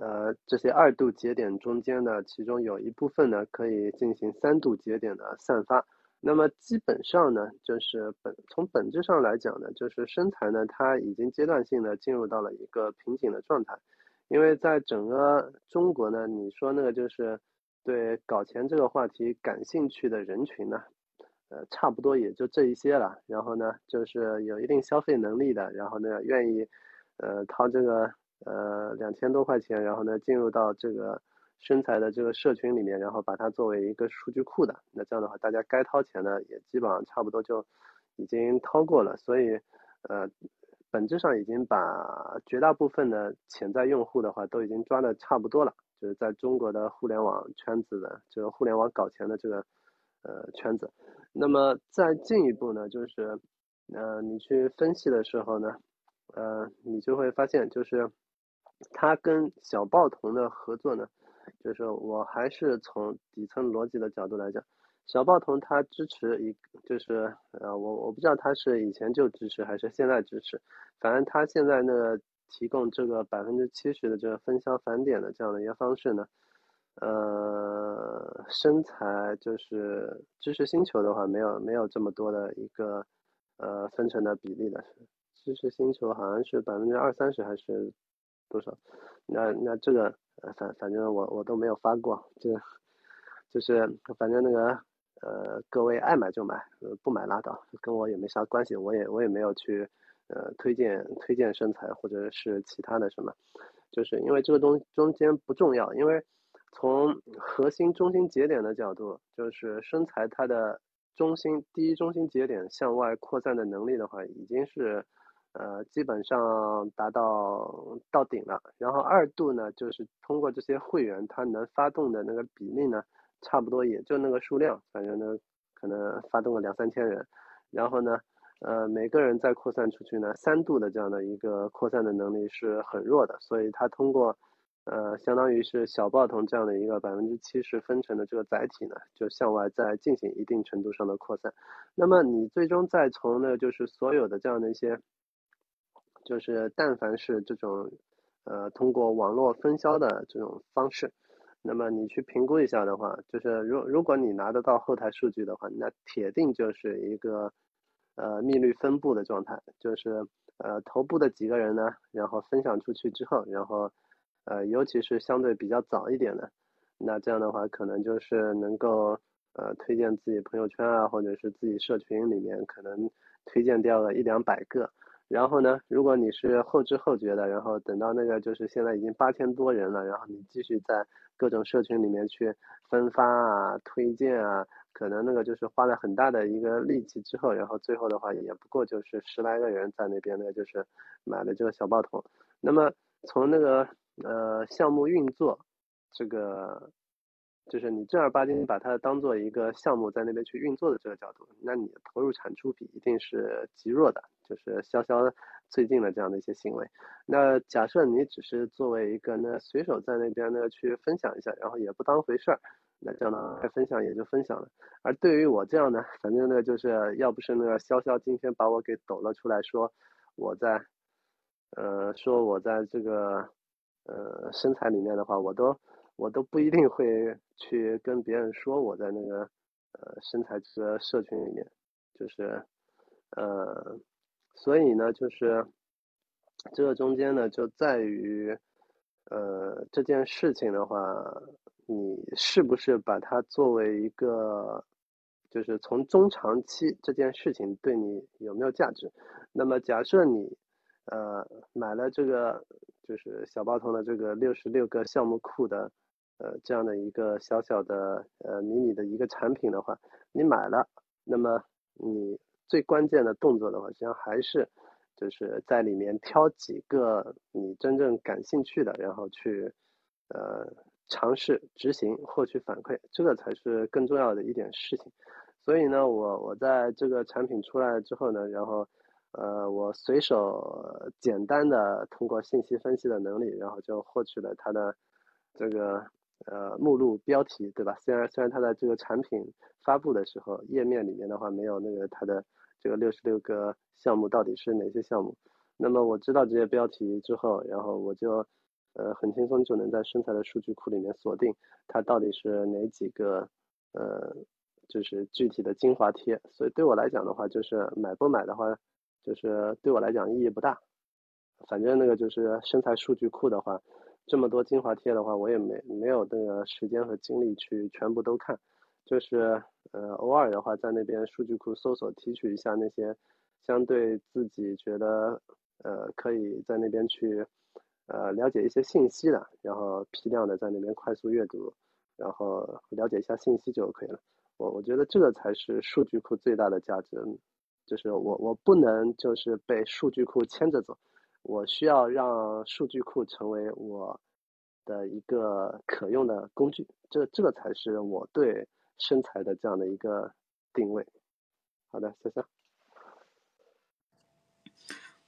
呃，这些二度节点中间呢，其中有一部分呢可以进行三度节点的散发。那么基本上呢，就是本从本质上来讲呢，就是生财呢，它已经阶段性的进入到了一个瓶颈的状态。因为在整个中国呢，你说那个就是对搞钱这个话题感兴趣的人群呢，呃，差不多也就这一些了。然后呢，就是有一定消费能力的，然后呢，愿意呃掏这个。呃，两千多块钱，然后呢，进入到这个身材的这个社群里面，然后把它作为一个数据库的，那这样的话，大家该掏钱的也基本上差不多就已经掏过了，所以呃，本质上已经把绝大部分的潜在用户的话都已经抓的差不多了，就是在中国的互联网圈子的这个互联网搞钱的这个呃圈子，那么再进一步呢，就是呃，你去分析的时候呢，呃，你就会发现就是。他跟小报童的合作呢，就是我还是从底层逻辑的角度来讲，小报童他支持一，就是呃我我不知道他是以前就支持还是现在支持，反正他现在那个提供这个百分之七十的这个分销返点的这样的一个方式呢，呃，身材就是知识星球的话没有没有这么多的一个呃分成的比例的，知识星球好像是百分之二三十还是。多少？那那这个反反正我我都没有发过，就就是反正那个呃各位爱买就买，呃不买拉倒，跟我也没啥关系，我也我也没有去呃推荐推荐身材或者是其他的什么，就是因为这个东中间不重要，因为从核心中心节点的角度，就是身材它的中心第一中心节点向外扩散的能力的话，已经是。呃，基本上达到到顶了。然后二度呢，就是通过这些会员，他能发动的那个比例呢，差不多也就那个数量，反正呢，可能发动了两三千人。然后呢，呃，每个人再扩散出去呢，三度的这样的一个扩散的能力是很弱的。所以它通过，呃，相当于是小报童这样的一个百分之七十分成的这个载体呢，就向外再进行一定程度上的扩散。那么你最终再从呢，就是所有的这样的一些。就是但凡是这种，呃，通过网络分销的这种方式，那么你去评估一下的话，就是如如果你拿得到后台数据的话，那铁定就是一个，呃，密率分布的状态，就是呃头部的几个人呢，然后分享出去之后，然后，呃，尤其是相对比较早一点的，那这样的话可能就是能够呃推荐自己朋友圈啊，或者是自己社群里面可能推荐掉了一两百个。然后呢，如果你是后知后觉的，然后等到那个就是现在已经八千多人了，然后你继续在各种社群里面去分发啊、推荐啊，可能那个就是花了很大的一个力气之后，然后最后的话也不过就是十来个人在那边呢，就是买了这个小报童。那么从那个呃项目运作，这个就是你正儿八经把它当做一个项目在那边去运作的这个角度，那你投入产出比一定是极弱的。就是潇潇最近的这样的一些行为，那假设你只是作为一个呢随手在那边呢去分享一下，然后也不当回事儿，那这样呢分享也就分享了。而对于我这样呢，反正呢就是要不是那个潇潇今天把我给抖了出来说我在，呃说我在这个呃身材里面的话，我都我都不一定会去跟别人说我在那个呃身材这个社群里面，就是呃。所以呢，就是这个中间呢，就在于，呃，这件事情的话，你是不是把它作为一个，就是从中长期这件事情对你有没有价值？那么假设你，呃，买了这个就是小包童的这个六十六个项目库的，呃，这样的一个小小的呃迷你的一个产品的话，你买了，那么你。最关键的动作的话，实际上还是就是在里面挑几个你真正感兴趣的，然后去呃尝试执行，获取反馈，这个才是更重要的一点事情。所以呢，我我在这个产品出来之后呢，然后呃我随手简单的通过信息分析的能力，然后就获取了它的这个呃目录标题，对吧？虽然虽然它的这个产品发布的时候页面里面的话没有那个它的。这个六十六个项目到底是哪些项目？那么我知道这些标题之后，然后我就呃很轻松就能在身材的数据库里面锁定它到底是哪几个呃就是具体的精华贴。所以对我来讲的话，就是买不买的话，就是对我来讲意义不大。反正那个就是身材数据库的话，这么多精华贴的话，我也没没有那个时间和精力去全部都看。就是呃偶尔的话，在那边数据库搜索提取一下那些相对自己觉得呃可以在那边去呃了解一些信息的，然后批量的在那边快速阅读，然后了解一下信息就可以了。我我觉得这个才是数据库最大的价值，就是我我不能就是被数据库牵着走，我需要让数据库成为我的一个可用的工具，这这个才是我对。身材的这样的一个定位，好的，谢谢。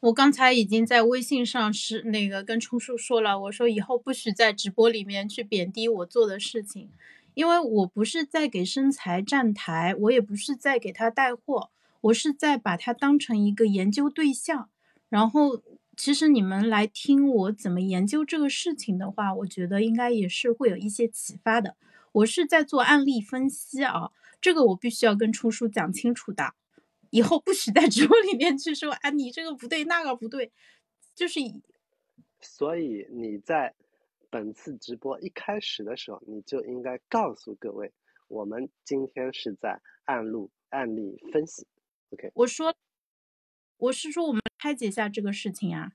我刚才已经在微信上是那个跟冲叔说了，我说以后不许在直播里面去贬低我做的事情，因为我不是在给身材站台，我也不是在给他带货，我是在把他当成一个研究对象。然后，其实你们来听我怎么研究这个事情的话，我觉得应该也是会有一些启发的。我是在做案例分析啊，这个我必须要跟初叔讲清楚的，以后不许在 直播里面去说啊，你这个不对，那个不对，就是。所以你在本次直播一开始的时候，你就应该告诉各位，我们今天是在案录案例分析。OK，我说，我是说我们拆解一下这个事情啊。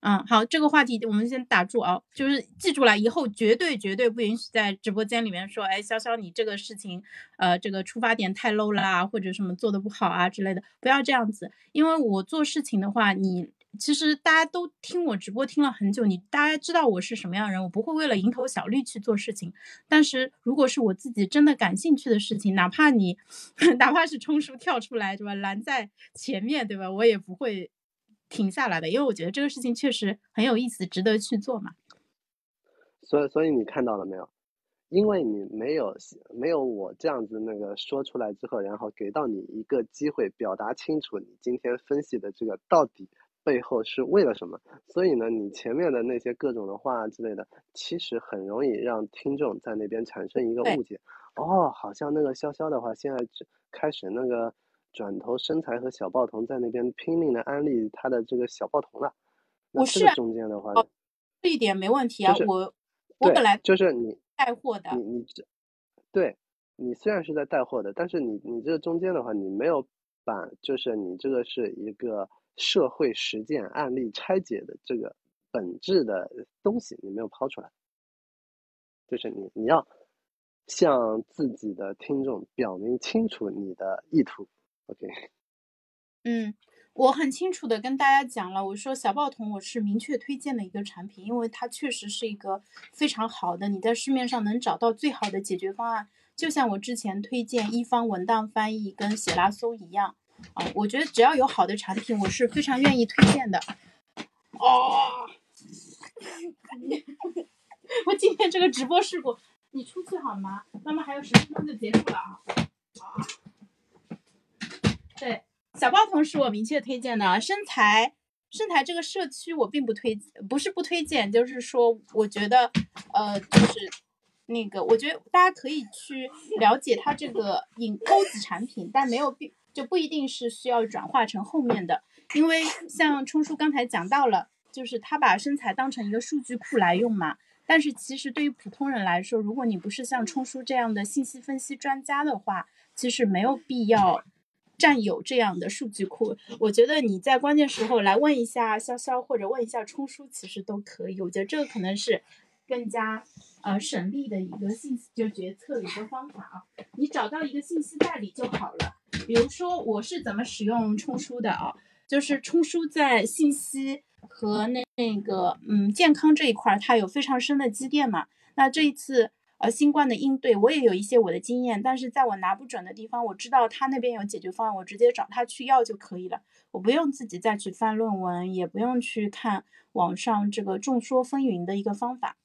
嗯，好，这个话题我们先打住啊，就是记住了，以后绝对绝对不允许在直播间里面说，哎，潇潇你这个事情，呃，这个出发点太 low 啦，或者什么做的不好啊之类的，不要这样子。因为我做事情的话，你其实大家都听我直播听了很久，你大家知道我是什么样人，我不会为了蝇头小利去做事情。但是如果是我自己真的感兴趣的事情，哪怕你 哪怕是冲叔跳出来对吧，拦在前面对吧，我也不会。停下来的，因为我觉得这个事情确实很有意思，值得去做嘛。所以，所以你看到了没有？因为你没有没有我这样子那个说出来之后，然后给到你一个机会表达清楚你今天分析的这个到底背后是为了什么。所以呢，你前面的那些各种的话之类的，其实很容易让听众在那边产生一个误解。哦，好像那个潇潇的话，现在开始那个。转头身材和小报童在那边拼命的安利他的这个小报童了，我是中间的话，这一点没问题啊。我我本来就是你带货的，你你这对，你虽然是在带货的，但是你你这中间的话，你没有把就是你这个是一个社会实践案例拆解的这个本质的东西，你没有抛出来，就是你你要向自己的听众表明清楚你的意图。OK，嗯，我很清楚的跟大家讲了，我说小报童我是明确推荐的一个产品，因为它确实是一个非常好的，你在市面上能找到最好的解决方案，就像我之前推荐一方文档翻译跟写拉搜一样啊，我觉得只要有好的产品，我是非常愿意推荐的。哦，我今天这个直播事故，你出去好吗？妈妈还有十分钟就结束了啊。对，小报童是我明确推荐的。身材，身材这个社区我并不推，不是不推荐，就是说我觉得，呃，就是那个，我觉得大家可以去了解它这个引钩子产品，但没有必就不一定是需要转化成后面的，因为像冲叔刚才讲到了，就是他把身材当成一个数据库来用嘛。但是其实对于普通人来说，如果你不是像冲叔这样的信息分析专家的话，其实没有必要。占有这样的数据库，我觉得你在关键时候来问一下潇潇或者问一下冲叔，其实都可以。我觉得这个可能是更加呃省力的一个信息就决策的一个方法啊。你找到一个信息代理就好了。比如说我是怎么使用冲叔的啊？就是冲叔在信息和那那个嗯健康这一块儿，他有非常深的积淀嘛。那这一次呃新冠的应对，我也有一些我的经验，但是在我拿不准的地方，我知道他那边有解决方案，我直接找他去要就可以了，我不用自己再去翻论文，也不用去看网上这个众说纷纭的一个方法。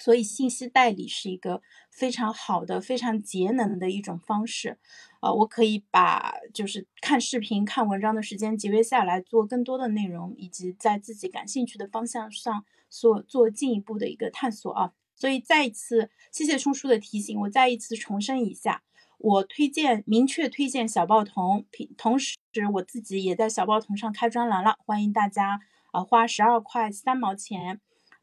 所以信息代理是一个非常好的、非常节能的一种方式，呃，我可以把就是看视频、看文章的时间节约下来，做更多的内容，以及在自己感兴趣的方向上所做进一步的一个探索啊。所以再一次谢谢冲叔的提醒，我再一次重申一下，我推荐明确推荐小报童，同时我自己也在小报童上开专栏了，欢迎大家啊花十二块三毛钱。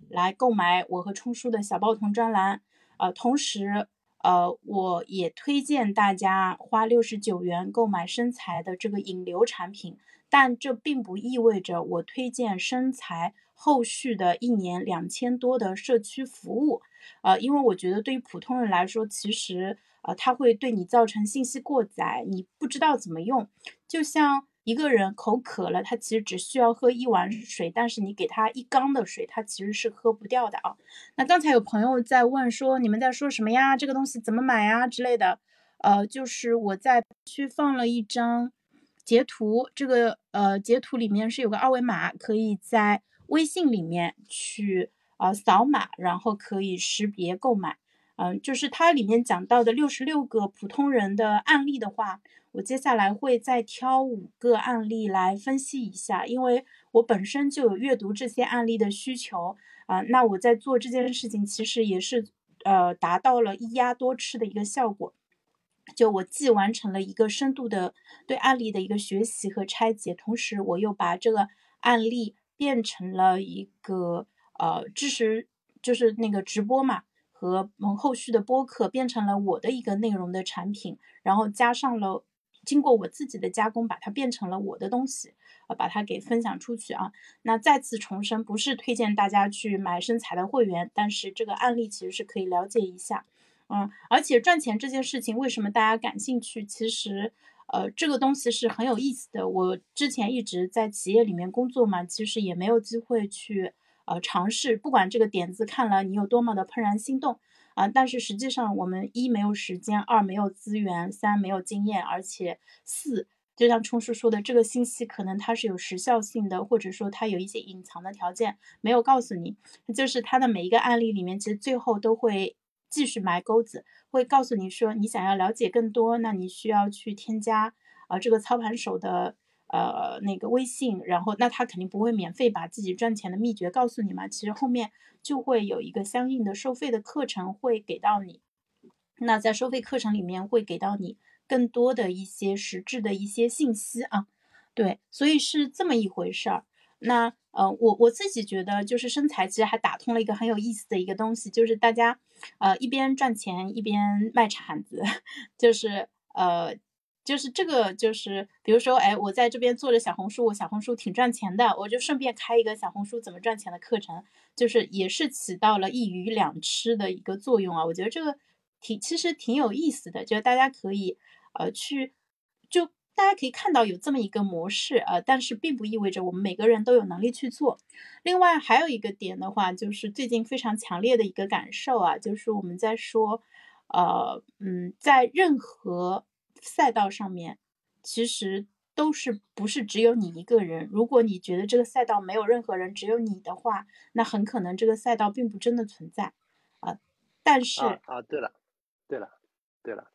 来购买我和冲叔的小报童专栏，呃，同时，呃，我也推荐大家花六十九元购买身材的这个引流产品，但这并不意味着我推荐身材后续的一年两千多的社区服务，呃，因为我觉得对于普通人来说，其实，呃，它会对你造成信息过载，你不知道怎么用，就像。一个人口渴了，他其实只需要喝一碗水，但是你给他一缸的水，他其实是喝不掉的啊。那刚才有朋友在问说，你们在说什么呀？这个东西怎么买呀之类的？呃，就是我在区放了一张截图，这个呃截图里面是有个二维码，可以在微信里面去呃扫码，然后可以识别购买。嗯，就是它里面讲到的六十六个普通人的案例的话。我接下来会再挑五个案例来分析一下，因为我本身就有阅读这些案例的需求啊。那我在做这件事情，其实也是呃达到了一鸭多吃的一个效果。就我既完成了一个深度的对案例的一个学习和拆解，同时我又把这个案例变成了一个呃知识，就是那个直播嘛，和嗯后续的播客变成了我的一个内容的产品，然后加上了。经过我自己的加工，把它变成了我的东西，呃，把它给分享出去啊。那再次重申，不是推荐大家去买身材的会员，但是这个案例其实是可以了解一下，嗯，而且赚钱这件事情为什么大家感兴趣？其实，呃，这个东西是很有意思的。我之前一直在企业里面工作嘛，其实也没有机会去呃尝试，不管这个点子看了你有多么的怦然心动。啊，但是实际上我们一没有时间，二没有资源，三没有经验，而且四就像冲叔说的，这个信息可能它是有时效性的，或者说它有一些隐藏的条件没有告诉你，就是它的每一个案例里面，其实最后都会继续埋钩子，会告诉你说你想要了解更多，那你需要去添加啊这个操盘手的。呃，那个微信，然后那他肯定不会免费把自己赚钱的秘诀告诉你嘛，其实后面就会有一个相应的收费的课程会给到你，那在收费课程里面会给到你更多的一些实质的一些信息啊，对，所以是这么一回事儿。那呃，我我自己觉得就是生财其实还打通了一个很有意思的一个东西，就是大家呃一边赚钱一边卖铲子，就是呃。就是这个，就是比如说，哎，我在这边做着小红书，我小红书挺赚钱的，我就顺便开一个小红书怎么赚钱的课程，就是也是起到了一鱼两吃的一个作用啊。我觉得这个挺其实挺有意思的，就是大家可以呃去，就大家可以看到有这么一个模式啊，但是并不意味着我们每个人都有能力去做。另外还有一个点的话，就是最近非常强烈的一个感受啊，就是我们在说，呃，嗯，在任何。赛道上面其实都是不是只有你一个人。如果你觉得这个赛道没有任何人，只有你的话，那很可能这个赛道并不真的存在啊。但是啊，对了，对了，对了，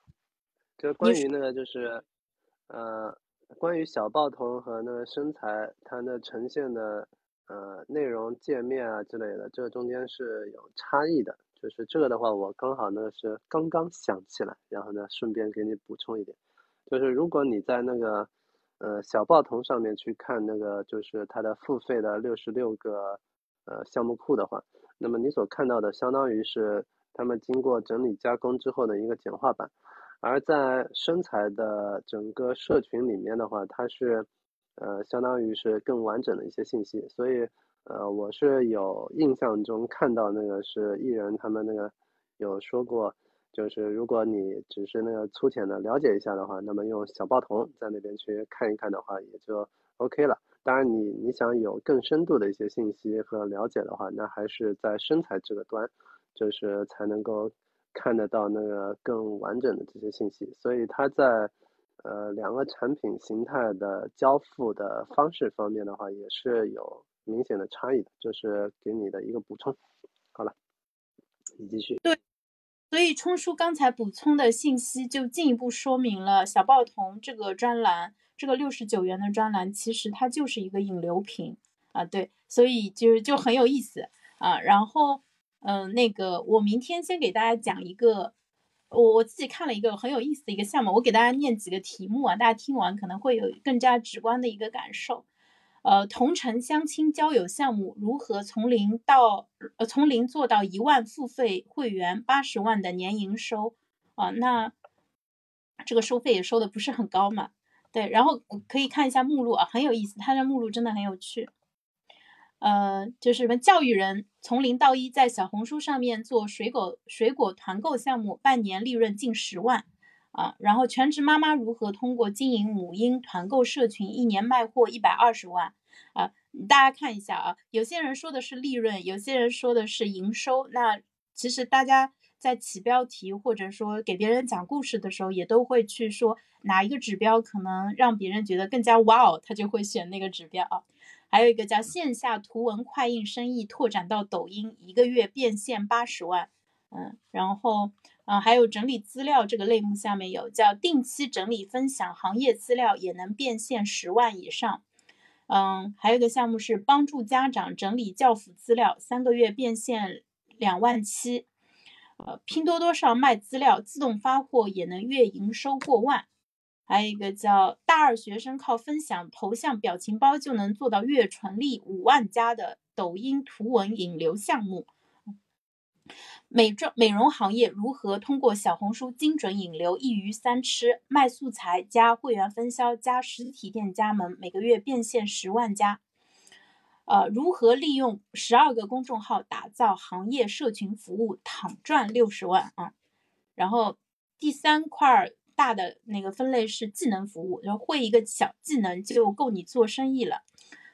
就是关于那个就是呃，关于小报童和那个身材，它的呈现的呃内容界面啊之类的，这个中间是有差异的。就是这个的话，我刚好呢是刚刚想起来，然后呢顺便给你补充一点，就是如果你在那个呃小报童上面去看那个就是它的付费的六十六个呃项目库的话，那么你所看到的相当于是他们经过整理加工之后的一个简化版，而在身材的整个社群里面的话，它是呃相当于是更完整的一些信息，所以。呃，我是有印象中看到那个是艺人他们那个有说过，就是如果你只是那个粗浅的了解一下的话，那么用小报童在那边去看一看的话，也就 OK 了。当然，你你想有更深度的一些信息和了解的话，那还是在身材这个端，就是才能够看得到那个更完整的这些信息。所以它在呃两个产品形态的交付的方式方面的话，也是有明显的差异的。就是给你的一个补充。好了，你继续。对。所以冲叔刚才补充的信息就进一步说明了小报童这个专栏，这个六十九元的专栏，其实它就是一个引流品啊，对，所以就就很有意思啊。然后，嗯，那个我明天先给大家讲一个，我我自己看了一个很有意思的一个项目，我给大家念几个题目啊，大家听完可能会有更加直观的一个感受。呃，同城相亲交友项目如何从零到呃从零做到一万付费会员八十万的年营收啊？那这个收费也收的不是很高嘛？对，然后可以看一下目录啊，很有意思，它的目录真的很有趣。呃，就是什么教育人从零到一，在小红书上面做水果水果团购项目，半年利润近十万。啊，然后全职妈妈如何通过经营母婴团购社群，一年卖货一百二十万？啊，大家看一下啊，有些人说的是利润，有些人说的是营收。那其实大家在起标题或者说给别人讲故事的时候，也都会去说哪一个指标可能让别人觉得更加哇哦，他就会选那个指标啊。还有一个叫线下图文快印生意拓展到抖音，一个月变现八十万。嗯，然后。嗯，还有整理资料这个类目下面有叫定期整理分享行业资料，也能变现十万以上。嗯，还有一个项目是帮助家长整理教辅资料，三个月变现两万七。呃，拼多多上卖资料自动发货也能月营收过万。还有一个叫大二学生靠分享头像表情包就能做到月纯利五万加的抖音图文引流项目。美妆美容行业如何通过小红书精准引流一鱼三吃？卖素材加会员分销加实体店加盟，每个月变现十万加。呃，如何利用十二个公众号打造行业社群服务，躺赚六十万啊？然后第三块大的那个分类是技能服务，然后会一个小技能就够你做生意了。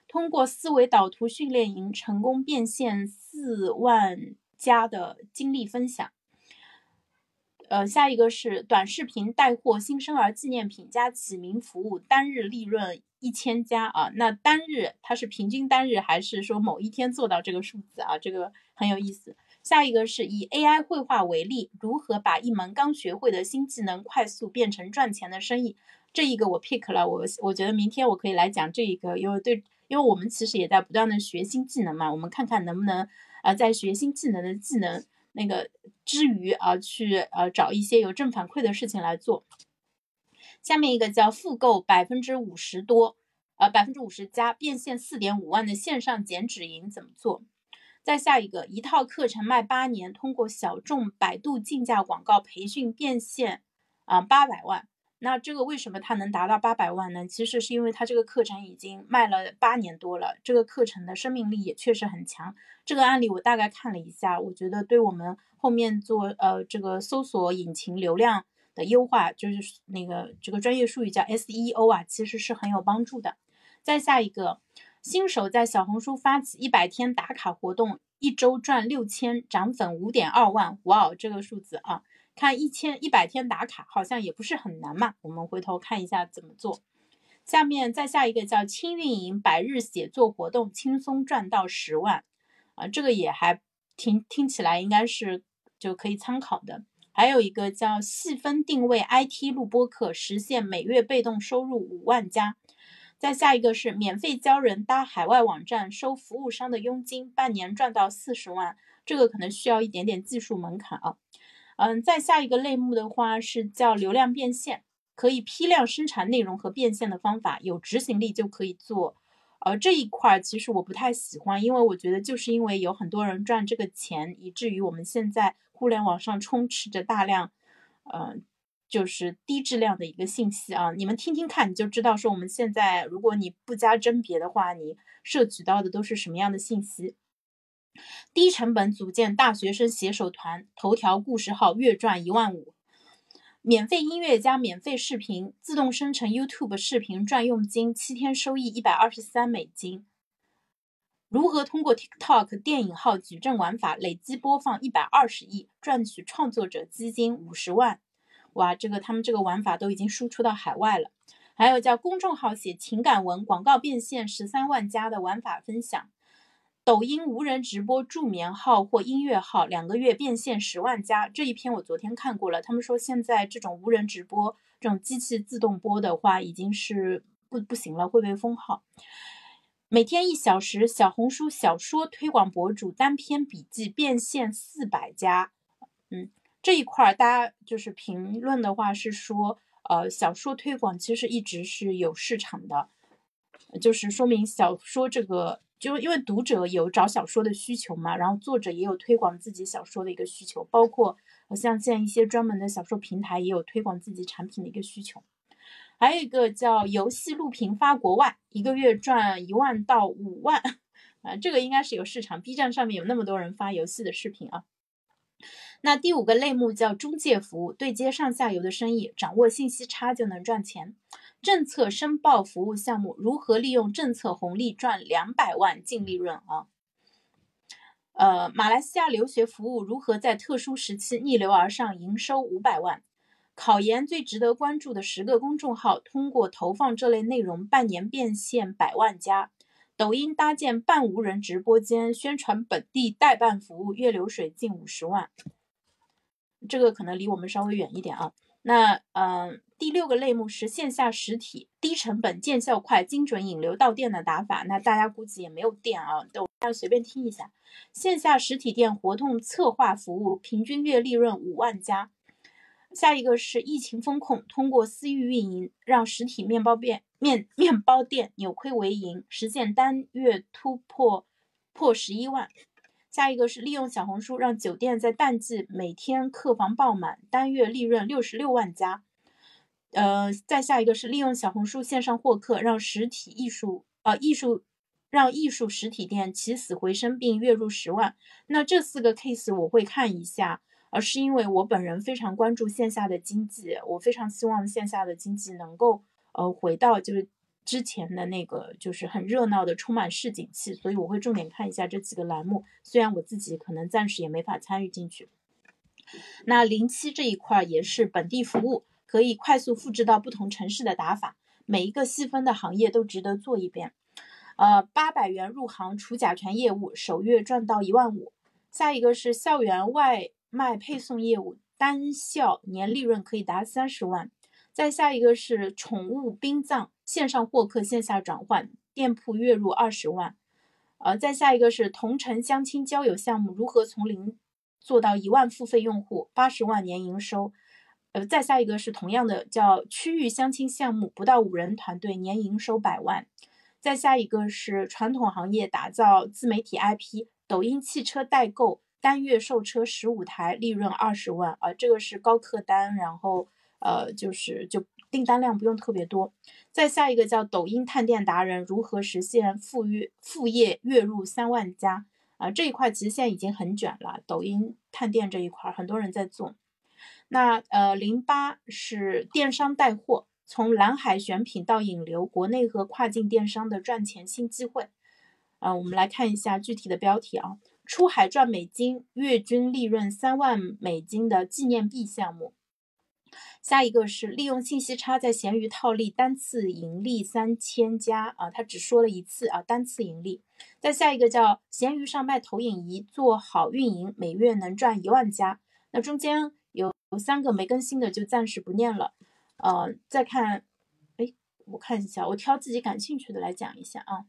通过思维导图训练营成功变现四万。加的经历分享，呃，下一个是短视频带货新生儿纪念品加起名服务，单日利润一千加啊。那单日它是平均单日还是说某一天做到这个数字啊？这个很有意思。下一个是以 AI 绘画为例，如何把一门刚学会的新技能快速变成赚钱的生意？这一个我 pick 了，我我觉得明天我可以来讲这一个，因为对，因为我们其实也在不断的学新技能嘛，我们看看能不能。啊，在学新技能的技能那个之余啊，去呃找一些有正反馈的事情来做。下面一个叫复购百分之五十多，呃百分之五十加变现四点五万的线上减脂营怎么做？再下一个，一套课程卖八年，通过小众百度竞价广告培训变现啊八百万。那这个为什么它能达到八百万呢？其实是因为它这个课程已经卖了八年多了，这个课程的生命力也确实很强。这个案例我大概看了一下，我觉得对我们后面做呃这个搜索引擎流量的优化，就是那个这个专业术语叫 SEO 啊，其实是很有帮助的。再下一个，新手在小红书发起一百天打卡活动，一周赚六千，涨粉五点二万，哇哦，这个数字啊！看一千一百天打卡，好像也不是很难嘛。我们回头看一下怎么做。下面再下一个叫轻运营百日写作活动，轻松赚到十万啊，这个也还听听起来应该是就可以参考的。还有一个叫细分定位 IT 录播课，实现每月被动收入五万加。再下一个是免费教人搭海外网站，收服务商的佣金，半年赚到四十万。这个可能需要一点点技术门槛啊。嗯，再下一个类目的话是叫流量变现，可以批量生产内容和变现的方法，有执行力就可以做。呃，这一块其实我不太喜欢，因为我觉得就是因为有很多人赚这个钱，以至于我们现在互联网上充斥着大量，呃，就是低质量的一个信息啊。你们听听看，你就知道说我们现在如果你不加甄别的话，你摄取到的都是什么样的信息。低成本组建大学生写手团，头条故事号月赚一万五。免费音乐加免费视频，自动生成 YouTube 视频赚佣金，七天收益一百二十三美金。如何通过 TikTok 电影号矩阵玩法累计播放一百二十亿，赚取创作者基金五十万？哇，这个他们这个玩法都已经输出到海外了。还有叫公众号写情感文，广告变现十三万加的玩法分享。抖音无人直播助眠号或音乐号两个月变现十万加，这一篇我昨天看过了。他们说现在这种无人直播、这种机器自动播的话，已经是不不行了，会被封号。每天一小时，小红书小说推广博主单篇笔记变现四百加。嗯，这一块儿大家就是评论的话是说，呃，小说推广其实一直是有市场的，就是说明小说这个。就因为读者有找小说的需求嘛，然后作者也有推广自己小说的一个需求，包括像现在一些专门的小说平台也有推广自己产品的一个需求。还有一个叫游戏录屏发国外，一个月赚一万到五万，啊，这个应该是有市场。B 站上面有那么多人发游戏的视频啊。那第五个类目叫中介服务，对接上下游的生意，掌握信息差就能赚钱。政策申报服务项目如何利用政策红利赚两百万净利润啊？呃，马来西亚留学服务如何在特殊时期逆流而上，营收五百万？考研最值得关注的十个公众号通过投放这类内容，半年变现百万加。抖音搭建半无人直播间，宣传本地代办服务，月流水近五十万。这个可能离我们稍微远一点啊。那嗯。第六个类目是线下实体，低成本、见效快、精准引流到店的打法。那大家估计也没有店啊，都大家随便听一下。线下实体店活动策划服务，平均月利润五万加。下一个是疫情风控，通过私域运营，让实体面包店面面包店扭亏为盈，实现单月突破破十一万。下一个是利用小红书，让酒店在淡季每天客房爆满，单月利润六十六万加。呃，再下一个是利用小红书线上获客，让实体艺术呃艺术让艺术实体店起死回生，并月入十万。那这四个 case 我会看一下，而是因为我本人非常关注线下的经济，我非常希望线下的经济能够呃回到就是之前的那个就是很热闹的充满市井气，所以我会重点看一下这几个栏目。虽然我自己可能暂时也没法参与进去。那零七这一块也是本地服务。可以快速复制到不同城市的打法，每一个细分的行业都值得做一遍。呃，八百元入行除甲醛业务，首月赚到一万五。下一个是校园外卖配送业务，单校年利润可以达三十万。再下一个是宠物殡葬，线上获客，线下转换，店铺月入二十万。呃，再下一个是同城相亲交友项目，如何从零做到一万付费用户，八十万年营收。呃，再下一个是同样的叫区域相亲项目，不到五人团队，年营收百万。再下一个是传统行业打造自媒体 IP，抖音汽车代购，单月售车十五台，利润二十万啊，这个是高客单，然后呃就是就订单量不用特别多。再下一个叫抖音探店达人，如何实现副月副业月入三万加啊？这一块其实现在已经很卷了，抖音探店这一块很多人在做。那呃，零八是电商带货，从蓝海选品到引流，国内和跨境电商的赚钱新机会。啊，我们来看一下具体的标题啊，出海赚美金，月均利润三万美金的纪念币项目。下一个是利用信息差在闲鱼套利，单次盈利三千加啊，他只说了一次啊，单次盈利。再下一个叫闲鱼上卖投影仪，做好运营，每月能赚一万加。那中间。有三个没更新的就暂时不念了，呃，再看，哎，我看一下，我挑自己感兴趣的来讲一下啊，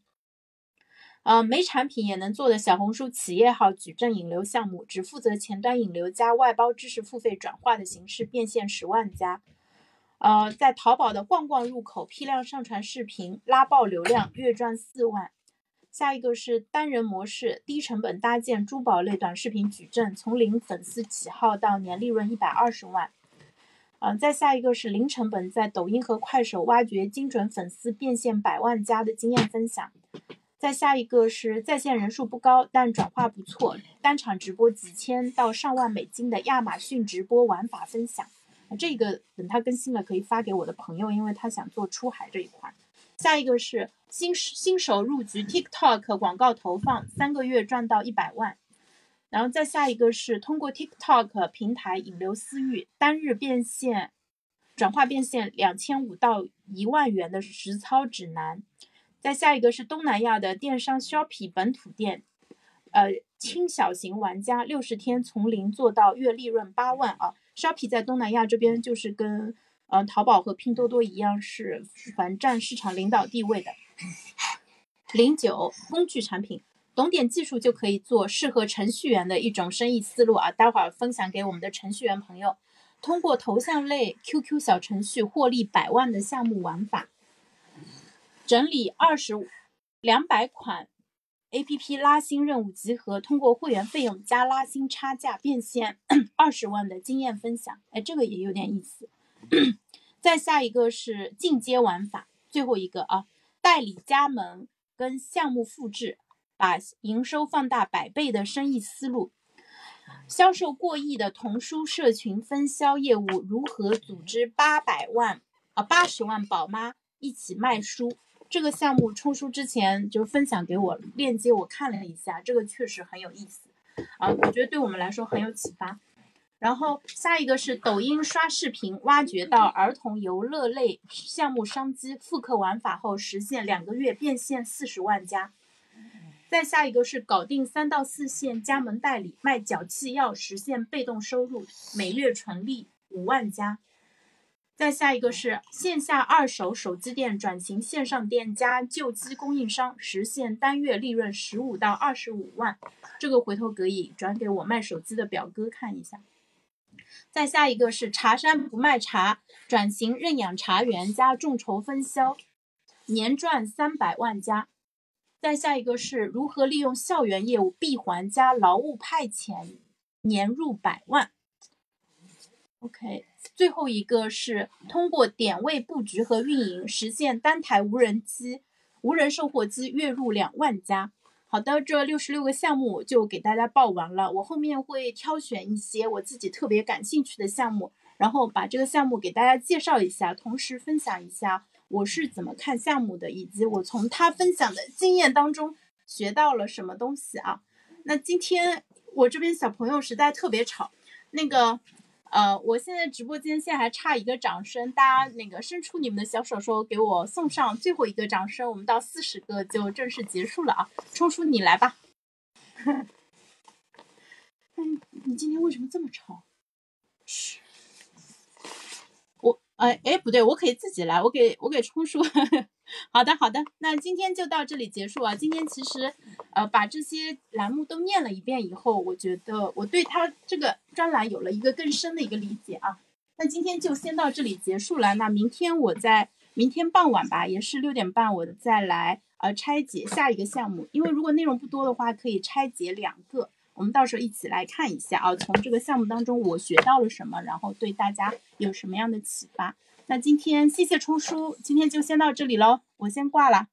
呃，没产品也能做的小红书企业号矩阵引流项目，只负责前端引流加外包知识付费转化的形式变现十万加，呃，在淘宝的逛逛入口批量上传视频拉爆流量，月赚四万。下一个是单人模式，低成本搭建珠宝类短视频矩阵，从零粉丝起号到年利润一百二十万。嗯，再下一个是零成本在抖音和快手挖掘精准粉丝变现百万加的经验分享。再下一个是在线人数不高，但转化不错，单场直播几千到上万美金的亚马逊直播玩法分享。这个等它更新了可以发给我的朋友，因为他想做出海这一块。下一个是新新手入局 TikTok 广告投放，三个月赚到一百万。然后再下一个是通过 TikTok 平台引流私域，单日变现转化变现两千五到一万元的实操指南。再下一个是东南亚的电商 Shopee 本土店，呃，轻小型玩家六十天从零做到月利润八万啊。Shopee 在东南亚这边就是跟呃淘宝和拼多多一样，是反占市场领导地位的。零九工具产品，懂点技术就可以做，适合程序员的一种生意思路啊。待会儿分享给我们的程序员朋友，通过头像类 QQ 小程序获利百万的项目玩法。整理二十两百款 A P P 拉新任务集合，通过会员费用加拉新差价变现二十万的经验分享。哎，这个也有点意思。再下一个是进阶玩法，最后一个啊，代理加盟跟项目复制，把营收放大百倍的生意思路。销售过亿的童书社群分销业务，如何组织八百万啊八十万宝妈一起卖书？这个项目出书之前就分享给我链接，我看了一下，这个确实很有意思啊，我觉得对我们来说很有启发。然后下一个是抖音刷视频，挖掘到儿童游乐类项目商机，复刻玩法后实现两个月变现四十万加。再下一个是搞定三到四线加盟代理卖脚气药，实现被动收入，每月纯利五万加。再下一个是线下二手手机店转型线上店加旧机供应商，实现单月利润十五到二十五万。这个回头可以转给我卖手机的表哥看一下。再下一个是茶山不卖茶，转型认养茶园加众筹分销，年赚三百万加。再下一个是如何利用校园业务闭环加劳务派遣，年入百万。OK。最后一个是通过点位布局和运营，实现单台无人机、无人售货机月入两万加。好的，这六十六个项目就给大家报完了。我后面会挑选一些我自己特别感兴趣的项目，然后把这个项目给大家介绍一下，同时分享一下我是怎么看项目的，以及我从他分享的经验当中学到了什么东西啊。那今天我这边小朋友实在特别吵，那个。呃，我现在直播间现在还差一个掌声，大家那个伸出你们的小手手给我送上最后一个掌声，我们到四十个就正式结束了啊！冲出你来吧。嗯，你今天为什么这么吵？嘘。哎哎不对，我可以自己来，我给我给冲叔。好的，好的，那今天就到这里结束啊。今天其实，呃，把这些栏目都念了一遍以后，我觉得我对他这个专栏有了一个更深的一个理解啊。那今天就先到这里结束了。那明天我在明天傍晚吧，也是六点半，我再来呃拆解下一个项目。因为如果内容不多的话，可以拆解两个，我们到时候一起来看一下啊，从这个项目当中我学到了什么，然后对大家有什么样的启发。那今天谢谢冲叔，今天就先到这里喽，我先挂了。